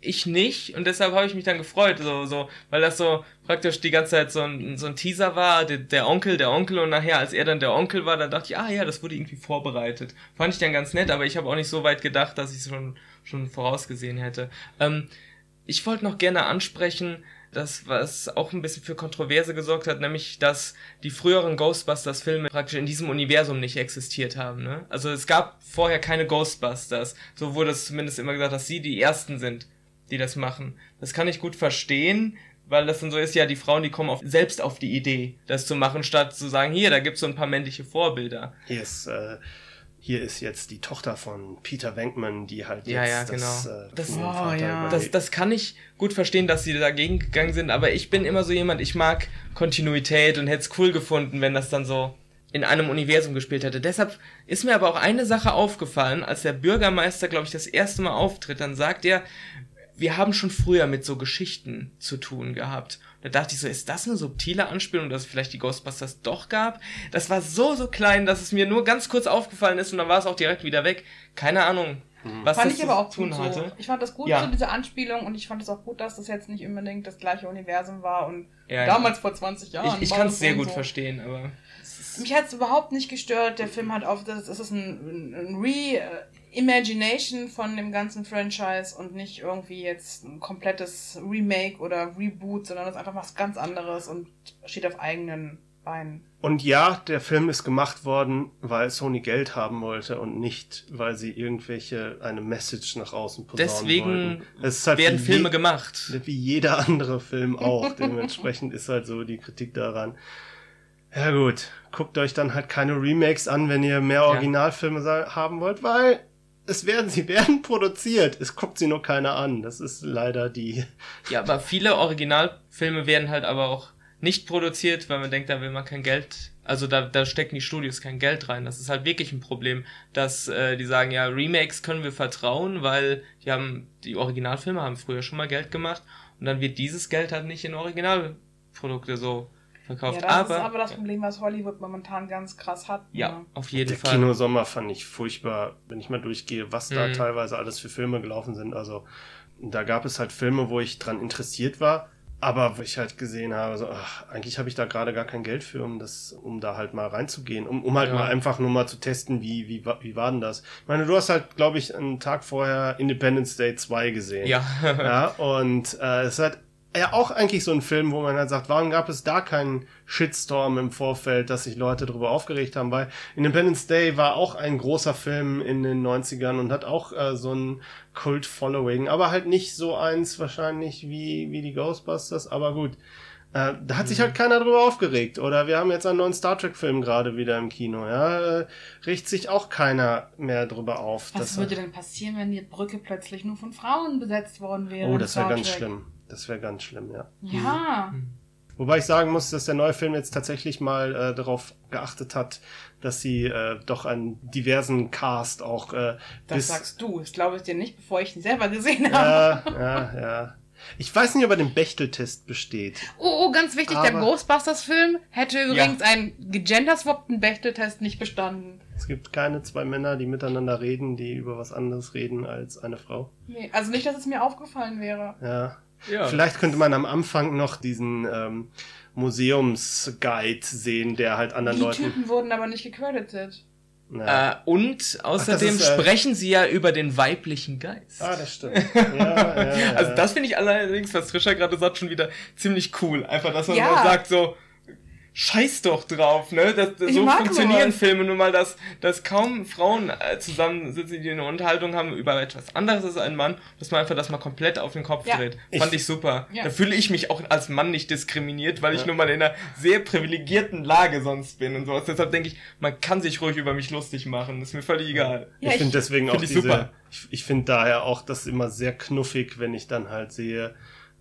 ich nicht und deshalb habe ich mich dann gefreut, so, so, weil das so praktisch die ganze Zeit so ein, so ein Teaser war, der, der Onkel, der Onkel und nachher, als er dann der Onkel war, dann dachte ich, ah ja, das wurde irgendwie vorbereitet. Fand ich dann ganz nett, aber ich habe auch nicht so weit gedacht, dass ich es schon, schon vorausgesehen hätte. Ähm, ich wollte noch gerne ansprechen, das, was auch ein bisschen für Kontroverse gesorgt hat, nämlich, dass die früheren Ghostbusters-Filme praktisch in diesem Universum nicht existiert haben. Ne? Also es gab vorher keine Ghostbusters. So wurde es zumindest immer gesagt, dass sie die ersten sind, die das machen. Das kann ich gut verstehen, weil das dann so ist, ja, die Frauen, die kommen auf, selbst auf die Idee, das zu machen, statt zu sagen, hier, da gibt's so ein paar männliche Vorbilder. Hier ist, äh, hier ist jetzt die Tochter von Peter Venkman, die halt ja, jetzt ja, genau. das, äh, das, oh, ja. das, das kann ich gut verstehen, dass sie dagegen gegangen sind, aber ich bin immer so jemand, ich mag Kontinuität und hätte es cool gefunden, wenn das dann so in einem Universum gespielt hätte. Deshalb ist mir aber auch eine Sache aufgefallen, als der Bürgermeister, glaube ich, das erste Mal auftritt, dann sagt er, wir haben schon früher mit so Geschichten zu tun gehabt. Da dachte ich so, ist das eine subtile Anspielung, dass es vielleicht die Ghostbusters doch gab? Das war so, so klein, dass es mir nur ganz kurz aufgefallen ist und dann war es auch direkt wieder weg. Keine Ahnung, was fand das ich aber auch zu tun gut hatte. so. Ich fand das gut, Ja. so diese Anspielung und ich fand es auch gut, dass das jetzt nicht unbedingt das gleiche Universum war und Ja, ja. damals vor 20 Jahren. Ich, ich kann es sehr gut so. verstehen, aber Mich hat es überhaupt nicht gestört. Der Film hat auf, das, ist ein, ein Re-Imagination von dem ganzen Franchise und nicht irgendwie jetzt ein komplettes Remake oder Reboot, sondern das ist einfach was ganz anderes und steht auf eigenen Beinen. Und ja, der Film ist gemacht worden, weil Sony Geld haben wollte und nicht, weil sie irgendwelche eine Message nach außen posaunen deswegen halt werden Filme gemacht. Wie jeder andere Film auch. Dementsprechend ist halt so die Kritik daran. Ja gut, guckt euch dann halt keine Remakes an, wenn ihr mehr Originalfilme sa- haben wollt, weil es werden, sie werden produziert. Es guckt sie nur keiner an. Das ist leider die. Ja, aber viele Originalfilme werden halt aber auch nicht produziert, weil man denkt, da will man kein Geld, also da, da stecken die Studios kein Geld rein. Das ist halt wirklich ein Problem, dass äh, die sagen, ja, Remakes können wir vertrauen, weil die haben, die Originalfilme haben früher schon mal Geld gemacht und dann wird dieses Geld halt nicht in Originalprodukte so verkauft. Ja, das aber, ist aber das Problem, was Hollywood momentan ganz krass hat. ja, ne? auf jeden Der Fall. Kinosommer fand ich furchtbar, wenn ich mal durchgehe, was da Mhm. teilweise alles für Filme gelaufen sind. Also da gab es halt Filme, wo ich dran interessiert war, aber wo ich halt gesehen habe, so, ach, eigentlich habe ich da gerade gar kein Geld für, um das, um da halt mal reinzugehen, um, um halt Ja. mal einfach nur mal zu testen, wie, wie, wie war denn das? Ich meine, du hast halt, glaube ich, einen Tag vorher Independence Day 2 gesehen. Ja. Ja, und äh, es halt ja auch eigentlich so ein Film, wo man halt sagt, warum gab es da keinen Shitstorm im Vorfeld, dass sich Leute darüber aufgeregt haben, weil Independence Day war auch ein großer Film in den 90ern und hat auch äh, so ein Kult-Following, aber halt nicht so eins wahrscheinlich wie, wie die Ghostbusters, aber gut. Äh, da hat sich halt keiner drüber aufgeregt. Oder wir haben jetzt einen neuen Star Trek-Film gerade wieder im Kino, ja. Äh, regt sich auch keiner mehr drüber auf. Was würde denn passieren, wenn die Brücke plötzlich nur von Frauen besetzt worden wäre? Oh, das wäre ganz schlimm. Das wäre ganz schlimm, ja. Ja. Wobei ich sagen muss, dass der neue Film jetzt tatsächlich mal äh, darauf geachtet hat, dass sie äh, doch einen diversen Cast auch äh, Das sagst du. Das glaube ich dir nicht, bevor ich ihn selber gesehen habe. ja, ja, ja. Ich weiß nicht, ob er den Bechteltest besteht. Oh, oh, ganz wichtig, der Aber- Ghostbusters-Film hätte übrigens einen gegenderswappten Bechteltest nicht bestanden. Es gibt keine zwei Männer, die miteinander reden, die über was anderes reden als eine Frau. Nee, also nicht, dass es mir aufgefallen wäre. Ja. Ja. Vielleicht könnte man am Anfang noch diesen ähm, Museumsguide sehen, der halt anderen Die Leuten. Typen wurden aber nicht gecredited. Äh, und außerdem ist, äh, sprechen sie ja über den weiblichen Geist. Ah, das stimmt. Ja, ja, ja. Also das finde ich allerdings, was Trisha gerade sagt, schon wieder ziemlich cool. Einfach, dass man Ja. mal sagt so, scheiß doch drauf, ne? Das, das, Ich so funktionieren sowas. Filme nun mal, dass, dass kaum Frauen äh, zusammensitzen, die eine Unterhaltung haben über etwas anderes als ein Mann, dass man einfach das mal komplett auf den Kopf Ja. dreht. Ich- Fand ich super. Ja. Da fühle ich mich auch als Mann nicht diskriminiert, weil ich Ja. nun mal in einer sehr privilegierten Lage sonst bin und sowas. Deshalb denke ich, man kann sich ruhig über mich lustig machen. Ist mir völlig egal. Ja, ich ich- finde deswegen auch find ich diese, super. ich, ich finde daher auch das immer sehr knuffig, wenn ich dann halt sehe,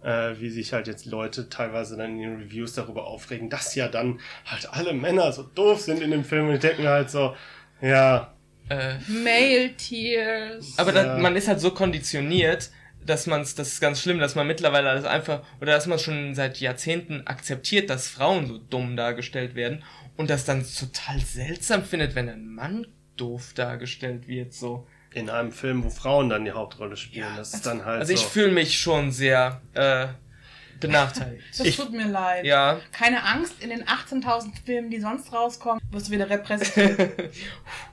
äh, wie sich halt jetzt Leute teilweise dann in den Reviews darüber aufregen, dass ja dann halt alle Männer so doof sind in dem Film und die denken halt so, ja, Äh, Male Tears. Aber Ja. man ist halt so konditioniert, dass man es, das ist ganz schlimm, dass man mittlerweile alles einfach, oder dass man schon seit Jahrzehnten akzeptiert, dass Frauen so dumm dargestellt werden und das dann total seltsam findet, wenn ein Mann doof dargestellt wird, so. In einem Film, wo Frauen dann die Hauptrolle spielen. Ja, das ist dann halt. Also ich so. fühle mich schon sehr äh, benachteiligt. Das ich, tut mir leid. Ja. Keine Angst, in den 18.000 Filmen, die sonst rauskommen, wirst du wieder repräsentiert.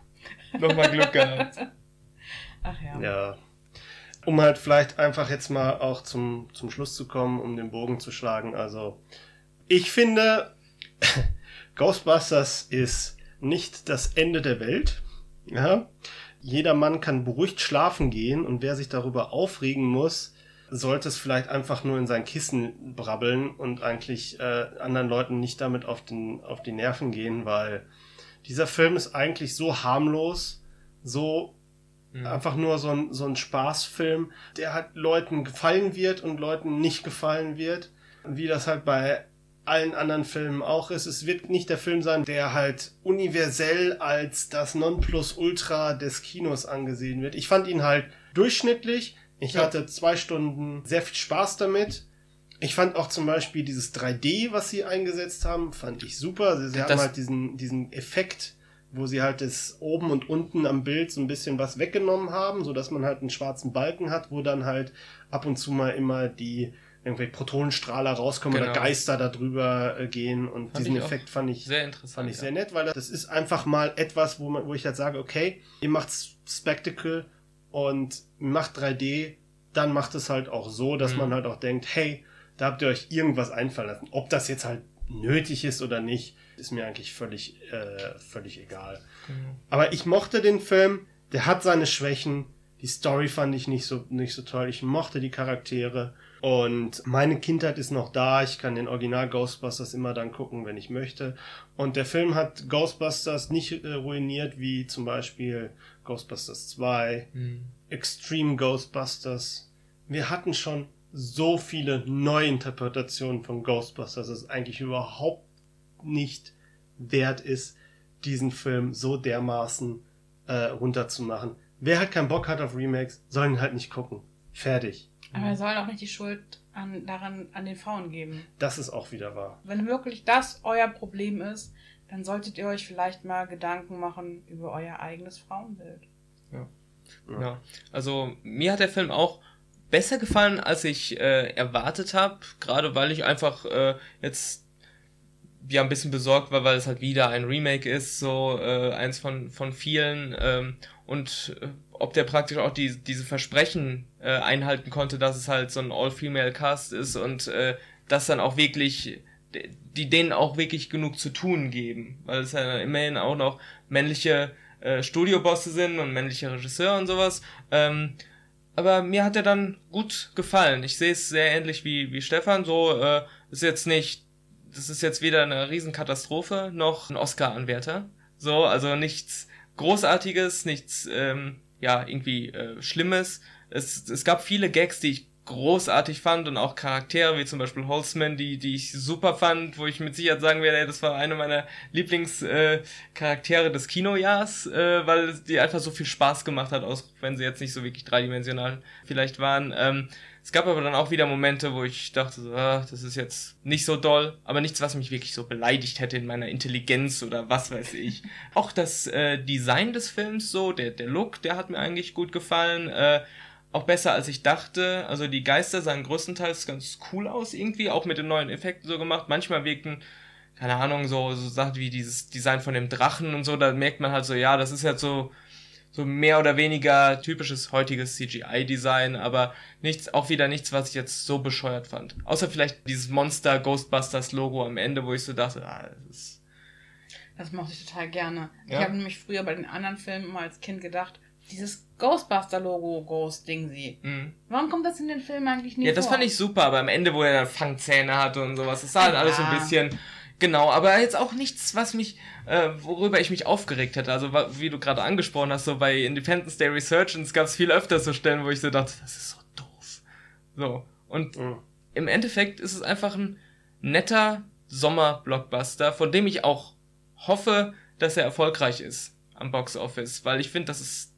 Nochmal Glück gehabt. Ach ja. Ja. Um halt vielleicht einfach jetzt mal auch zum, zum Schluss zu kommen, um den Bogen zu schlagen. Also, ich finde, Ghostbusters ist nicht das Ende der Welt. Ja? Jeder Mann kann beruhigt schlafen gehen und wer sich darüber aufregen muss, sollte es vielleicht einfach nur in sein Kissen brabbeln und eigentlich äh, anderen Leuten nicht damit auf, den, auf die Nerven gehen, weil dieser Film ist eigentlich so harmlos, so mhm. einfach nur so ein, so ein Spaßfilm, der halt Leuten gefallen wird und Leuten nicht gefallen wird. Wie das halt bei allen anderen Filmen auch ist. Es wird nicht der Film sein, der halt universell als das Nonplusultra des Kinos angesehen wird. Ich fand ihn halt durchschnittlich. Ich ja. hatte zwei Stunden sehr viel Spaß damit. Ich fand auch zum Beispiel dieses 3D, was sie eingesetzt haben, fand ich super. Sie, sie haben halt diesen, diesen Effekt, wo sie halt das oben und unten am Bild so ein bisschen was weggenommen haben, so dass man halt einen schwarzen Balken hat, wo dann halt ab und zu mal immer die irgendwelche Protonenstrahler rauskommen genau. oder Geister darüber äh, gehen und fand diesen Effekt fand ich sehr interessant. Fand ich ja. sehr nett, weil das ist einfach mal etwas, wo man, wo ich halt sage, okay, ihr macht Spectacle und macht 3D, dann macht es halt auch so, dass mhm. man halt auch denkt, hey, da habt ihr euch irgendwas einfallen lassen. Ob das jetzt halt nötig ist oder nicht, ist mir eigentlich völlig, äh, völlig egal. Mhm. Aber ich mochte den Film, der hat seine Schwächen, die Story fand ich nicht so, nicht so toll, ich mochte die Charaktere und meine Kindheit ist noch da. Ich kann den Original Ghostbusters immer dann gucken, wenn ich möchte. Und der Film hat Ghostbusters nicht äh, ruiniert, wie zum Beispiel Ghostbusters 2, mhm. Extreme Ghostbusters. Wir hatten schon so viele Neuinterpretationen von Ghostbusters, dass es eigentlich überhaupt nicht wert ist, diesen Film so dermaßen äh, runterzumachen. Wer halt keinen Bock hat auf Remakes, soll ihn halt nicht gucken. Fertig. Aber er soll auch nicht die Schuld an, daran an den Frauen geben. Das ist auch wieder wahr. Wenn wirklich das euer Problem ist, dann solltet ihr euch vielleicht mal Gedanken machen über euer eigenes Frauenbild. Ja. Ja. ja. Also mir hat der Film auch besser gefallen, als ich äh, erwartet habe. Gerade weil ich einfach äh, jetzt ja ein bisschen besorgt war, weil es halt wieder ein Remake ist, so äh, eins von, von vielen. Ähm, und äh, ob der praktisch auch die, diese Versprechen äh, einhalten konnte, dass es halt so ein All-Female-Cast ist und äh, das dann auch wirklich, die denen auch wirklich genug zu tun geben. Weil es ja immerhin auch noch männliche äh, Studiobosse sind und männliche Regisseure und sowas. Ähm, aber mir hat er dann gut gefallen. Ich sehe es sehr ähnlich wie, wie Stefan. So äh, ist jetzt nicht, das ist jetzt weder eine Riesenkatastrophe noch ein Oscar-Anwärter. So, also nichts Großartiges, nichts ähm, ja, irgendwie äh, Schlimmes. Es, es gab viele Gags, die ich großartig fand und auch Charaktere wie zum Beispiel Holzman, die, die ich super fand, wo ich mit Sicherheit sagen werde, das war eine meiner Lieblingscharaktere äh, des Kinojahrs, äh, weil die einfach so viel Spaß gemacht hat, auch wenn sie jetzt nicht so wirklich dreidimensional vielleicht waren. Ähm, es gab aber dann auch wieder Momente, wo ich dachte, so, ah, das ist jetzt nicht so doll, aber nichts, was mich wirklich so beleidigt hätte in meiner Intelligenz oder was weiß ich. auch das äh, Design des Films so, der, der Look, der hat mir eigentlich gut gefallen. Äh, auch besser als ich dachte. Also die Geister sahen größtenteils ganz cool aus irgendwie, auch mit den neuen Effekten so gemacht. Manchmal wirkten, keine Ahnung, so, so Sachen wie dieses Design von dem Drachen und so, da merkt man halt so, ja, das ist halt so so mehr oder weniger typisches heutiges CGI-Design, aber nichts, auch wieder nichts, was ich jetzt so bescheuert fand. Außer vielleicht dieses Monster Ghostbusters Logo am Ende, wo ich so dachte, ah, das ist. Das mochte ich total gerne. Ja? Ich habe nämlich früher bei den anderen Filmen immer als Kind gedacht, dieses Ghostbuster-Logo, Ghost-Ding sie. Mhm. Warum kommt das in den Filmen eigentlich nicht Ja, das vor? fand ich super, aber am Ende, wo er dann Fangzähne hatte und sowas, das sah halt alles so ein bisschen Genau, aber jetzt auch nichts, was mich, äh, worüber ich mich aufgeregt hätte. Also wie du gerade angesprochen hast, so bei Independence Day Resurgence gab es viel öfter so Stellen, wo ich so dachte, das ist so doof. So. Und mhm. im Endeffekt ist es einfach ein netter Sommer-Blockbuster, von dem ich auch hoffe, dass er erfolgreich ist am Box Office, weil ich finde, das ist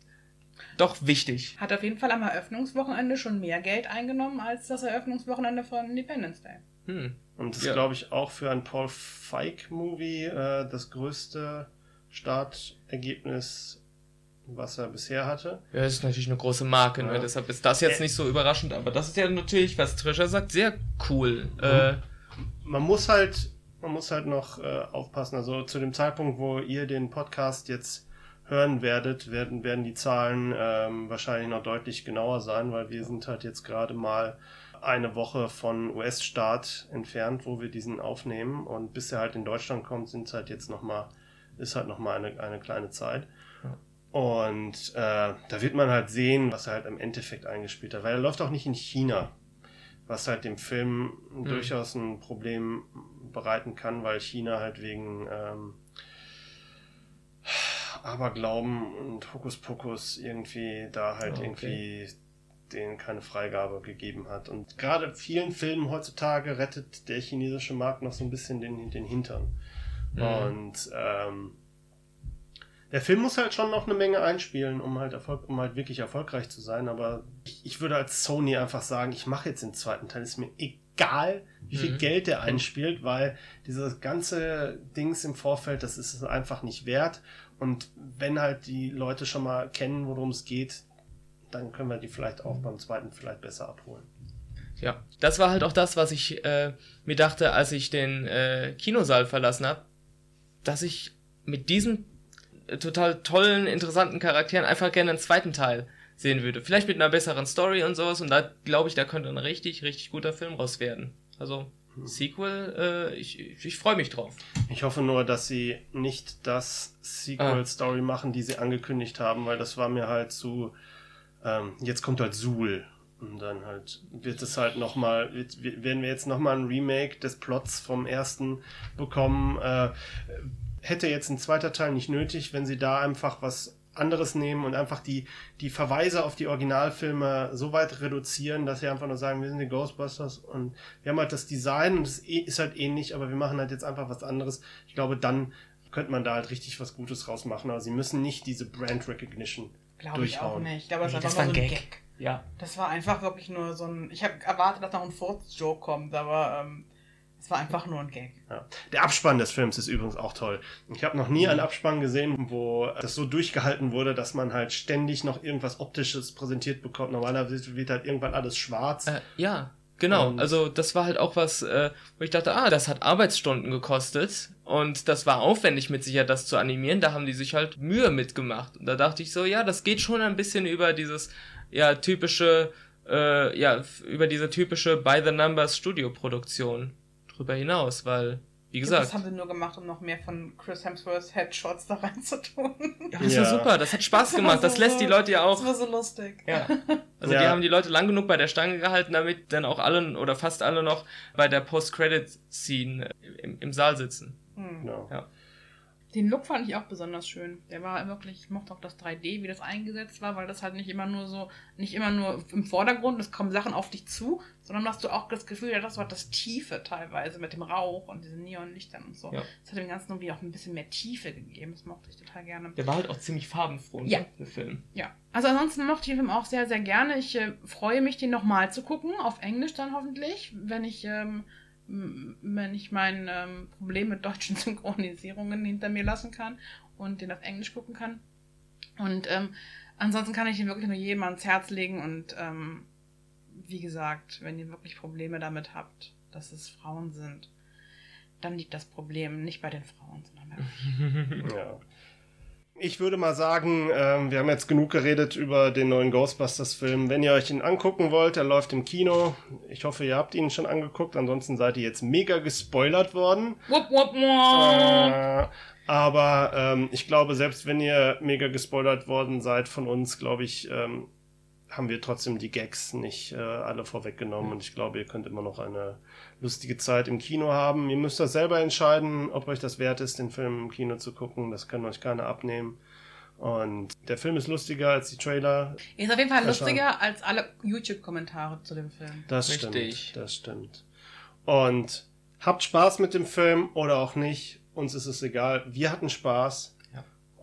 doch wichtig. Hat auf jeden Fall am Eröffnungswochenende schon mehr Geld eingenommen als das Eröffnungswochenende von Independence Day. Hm. Und das ja. glaube ich auch für ein Paul Feig Movie äh, das größte Startergebnis was er bisher hatte. Ja, das ist natürlich eine große Marke, ne? Ja. deshalb ist das jetzt Äh. nicht so überraschend, aber das ist ja natürlich, was Trisha sagt, sehr cool. Äh, Man muss halt, man muss halt noch äh, aufpassen. Also zu dem Zeitpunkt, wo ihr den Podcast jetzt hören werdet, werden, werden die Zahlen ähm, wahrscheinlich noch deutlich genauer sein, weil wir sind halt jetzt gerade mal eine Woche von US-Start entfernt, wo wir diesen aufnehmen und bis er halt in Deutschland kommt, sind halt jetzt noch mal, ist halt noch mal eine, eine kleine Zeit. Und äh, da wird man halt sehen, was er halt im Endeffekt eingespielt hat, weil er läuft auch nicht in China, was halt dem Film durchaus ein Problem bereiten kann, weil China halt wegen ähm, Aberglauben und Hokuspokus irgendwie da halt Ah, okay. irgendwie denen keine Freigabe gegeben hat. Und gerade vielen Filmen heutzutage rettet der chinesische Markt noch so ein bisschen den, den Hintern. Mhm. Und ähm, der Film muss halt schon noch eine Menge einspielen, um halt, Erfolg, um halt wirklich erfolgreich zu sein. Aber ich, ich würde als Sony einfach sagen, ich mache jetzt den zweiten Teil. Ist mir egal, wie viel Mhm. Geld der einspielt, weil dieses ganze Dings im Vorfeld, das ist es einfach nicht wert. Und wenn halt die Leute schon mal kennen, worum es geht, dann können wir die vielleicht auch beim zweiten vielleicht besser abholen. Ja, das war halt auch das, was ich äh, mir dachte, als ich den äh, Kinosaal verlassen habe, dass ich mit diesen äh, total tollen, interessanten Charakteren einfach gerne einen zweiten Teil sehen würde. Vielleicht mit einer besseren Story und sowas. Und da glaube ich, da könnte ein richtig, richtig guter Film raus werden. Also Sequel, äh, ich, ich, ich freue mich drauf. Ich hoffe nur, dass sie nicht das Sequel-Story machen, die sie angekündigt haben, weil das war mir halt zu. Ähm, jetzt kommt halt Suhl. Und dann halt wird es halt nochmal, werden wir jetzt nochmal ein Remake des Plots vom ersten bekommen. Äh, hätte jetzt ein zweiter Teil nicht nötig, wenn sie da einfach was anderes nehmen und einfach die, die Verweise auf die Originalfilme so weit reduzieren, dass sie einfach nur sagen, wir sind die Ghostbusters und wir haben halt das Design und es ist halt ähnlich, aber wir machen halt jetzt einfach was anderes. Ich glaube, dann könnte man da halt richtig was Gutes rausmachen, aber sie müssen nicht diese Brand Recognition Glaube ich auch nicht. Ich glaube, das Nee, das einfach war nur ein so ein Gag. Gag. Ja. Das war einfach wirklich nur so ein. Ich habe erwartet, dass noch ein Furz-Joke kommt, aber ähm, es war einfach nur ein Gag. Ja. Der Abspann des Films ist übrigens auch toll. Ich habe noch nie einen Abspann gesehen, wo das so durchgehalten wurde, dass man halt ständig noch irgendwas Optisches präsentiert bekommt. Normalerweise wird halt irgendwann alles schwarz. Äh, ja, genau. Und- also das war halt auch was, äh, wo ich dachte, ah, das hat Arbeitsstunden gekostet und das war aufwendig mit Sicherheit, das zu animieren. Da haben die sich halt Mühe mitgemacht. Und da dachte ich so, ja, das geht schon ein bisschen über dieses, ja, typische, äh, ja, über diese typische By the Numbers Studioproduktion drüber hinaus, weil, wie Das gesagt, haben sie nur gemacht, um noch mehr von Chris Hemsworths Headshots da reinzutun. ja, das war Ja. super, das hat Spaß war gemacht, das so- lässt die Leute ja auch Das war so lustig. Ja. Also die Ja. haben die Leute lang genug bei der Stange gehalten, damit dann auch alle oder fast alle noch bei der Post-Credit-Scene im, im Saal sitzen. Hm. Genau. Ja. Den Look fand ich auch besonders schön. Der war wirklich, ich mochte auch das 3D, wie das eingesetzt war, weil das halt nicht immer nur so, nicht immer nur im Vordergrund, es kommen Sachen auf dich zu, sondern hast du auch das Gefühl, ja, das war das Tiefe teilweise mit dem Rauch und diesen Neonlichtern und so. Ja. Das hat dem Ganzen irgendwie auch ein bisschen mehr Tiefe gegeben. Das mochte ich total gerne. Der war halt auch ziemlich farbenfroh, ne, Ja. der Film. Ja, also ansonsten mochte ich den Film auch sehr, sehr gerne. Ich äh, freue mich, den nochmal zu gucken, auf Englisch dann hoffentlich, wenn ich, ähm, wenn ich mein ähm, Problem mit deutschen Synchronisierungen hinter mir lassen kann und den auf Englisch gucken kann. Und ähm, ansonsten kann ich ihn wirklich nur jedem ans Herz legen und ähm, wie gesagt, wenn ihr wirklich Probleme damit habt, dass es Frauen sind, dann liegt das Problem nicht bei den Frauen, sondern bei Ja. Ich würde mal sagen, ähm, wir haben jetzt genug geredet über den neuen Ghostbusters-Film. Wenn ihr euch ihn angucken wollt, er läuft im Kino. Ich hoffe, ihr habt ihn schon angeguckt. Ansonsten seid ihr jetzt mega gespoilert worden. Wupp, wupp, wupp. Äh, aber ähm, ich glaube, selbst wenn ihr mega gespoilert worden seid von uns, glaube ich, ähm, haben wir trotzdem die Gags nicht äh, alle vorweggenommen. Und ich glaube, ihr könnt immer noch eine lustige Zeit im Kino haben. Ihr müsst das selber entscheiden, ob euch das wert ist, den Film im Kino zu gucken. Das kann euch keiner abnehmen. Und der Film ist lustiger als die Trailer. Ist auf jeden Fall lustiger als alle YouTube-Kommentare zu dem Film. Das Richtig. stimmt. Das stimmt. Und habt Spaß mit dem Film oder auch nicht. Uns ist es egal. Wir hatten Spaß.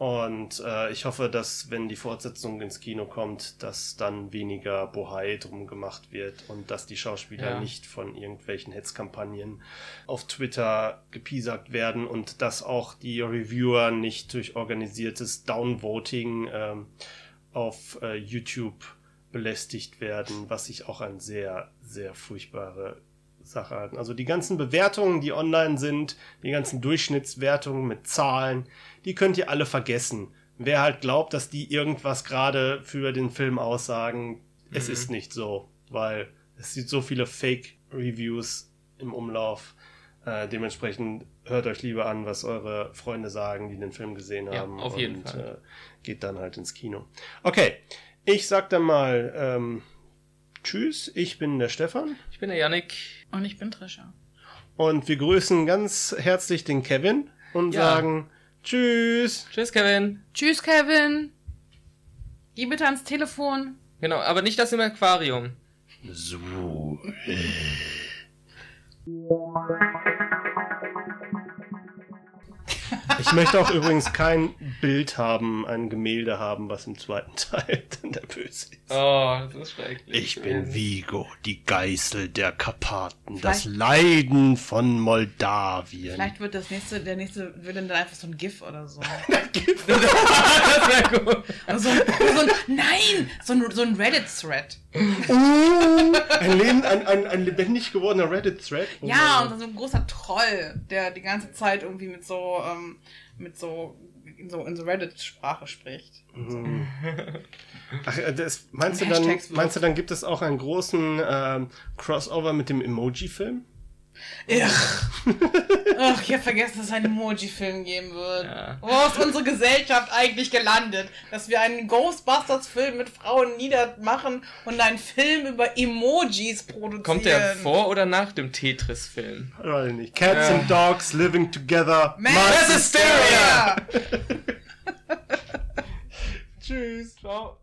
Und äh, ich hoffe, dass wenn die Fortsetzung ins Kino kommt, dass dann weniger Bohai drum gemacht wird und dass die Schauspieler Ja. nicht von irgendwelchen Hetzkampagnen auf Twitter gepiesackt werden und dass auch die Reviewer nicht durch organisiertes Downvoting ähm, auf äh, YouTube belästigt werden, was ich auch ein sehr, sehr furchtbare Sache halten. Also die ganzen Bewertungen, die online sind, die ganzen Durchschnittswertungen mit Zahlen, die könnt ihr alle vergessen. Wer halt glaubt, dass die irgendwas gerade für den Film aussagen, es ist nicht so, weil es gibt so viele Fake-Reviews im Umlauf. Äh, dementsprechend hört euch lieber an, was eure Freunde sagen, die den Film gesehen Ja, haben. auf jeden und, Fall. Äh, geht dann halt ins Kino. Okay, ich sag dann mal ähm, Tschüss, ich bin der Stefan. Ich bin der Yannick. Und ich bin Trisha. Und wir grüßen ganz herzlich den Kevin und Ja. sagen Tschüss. Tschüss, Kevin. Tschüss, Kevin. Geh bitte ans Telefon. Genau, aber nicht das im Aquarium. So. Ich möchte auch übrigens kein Bild haben, ein Gemälde haben, was im zweiten Teil dann der Böse ist. Oh, das ist schrecklich. Ich bin Vigo, die Geißel der Karpaten, das Vielleicht- Leiden von Moldawien. Vielleicht wird das nächste, der nächste wird dann einfach so ein GIF oder so. das wäre gut. Also, so, ein, nein! So ein, so ein Reddit-Thread. Uh, ein, Leben, ein, ein, ein lebendig gewordener Reddit-Thread. Oh Ja, und dann so ein großer Troll, der die ganze Zeit irgendwie mit so, ähm, mit so, in so, in so Reddit-Sprache spricht. Ach, äh, das, meinst, du dann, meinst du, dann gibt es auch einen großen ähm, Crossover mit dem Emoji-Film? Ach, Ach, ich hab vergessen, dass es einen Emoji-Film geben wird. Ja. Wo ist unsere Gesellschaft eigentlich gelandet? Dass wir einen Ghostbusters-Film mit Frauen niedermachen und einen Film über Emojis produzieren. Kommt der vor oder nach dem Tetris-Film? Weiß ich nicht. Cats Ja. and Dogs living together. Mass Mass Hysteria! Hysteria! Tschüss. Ciao.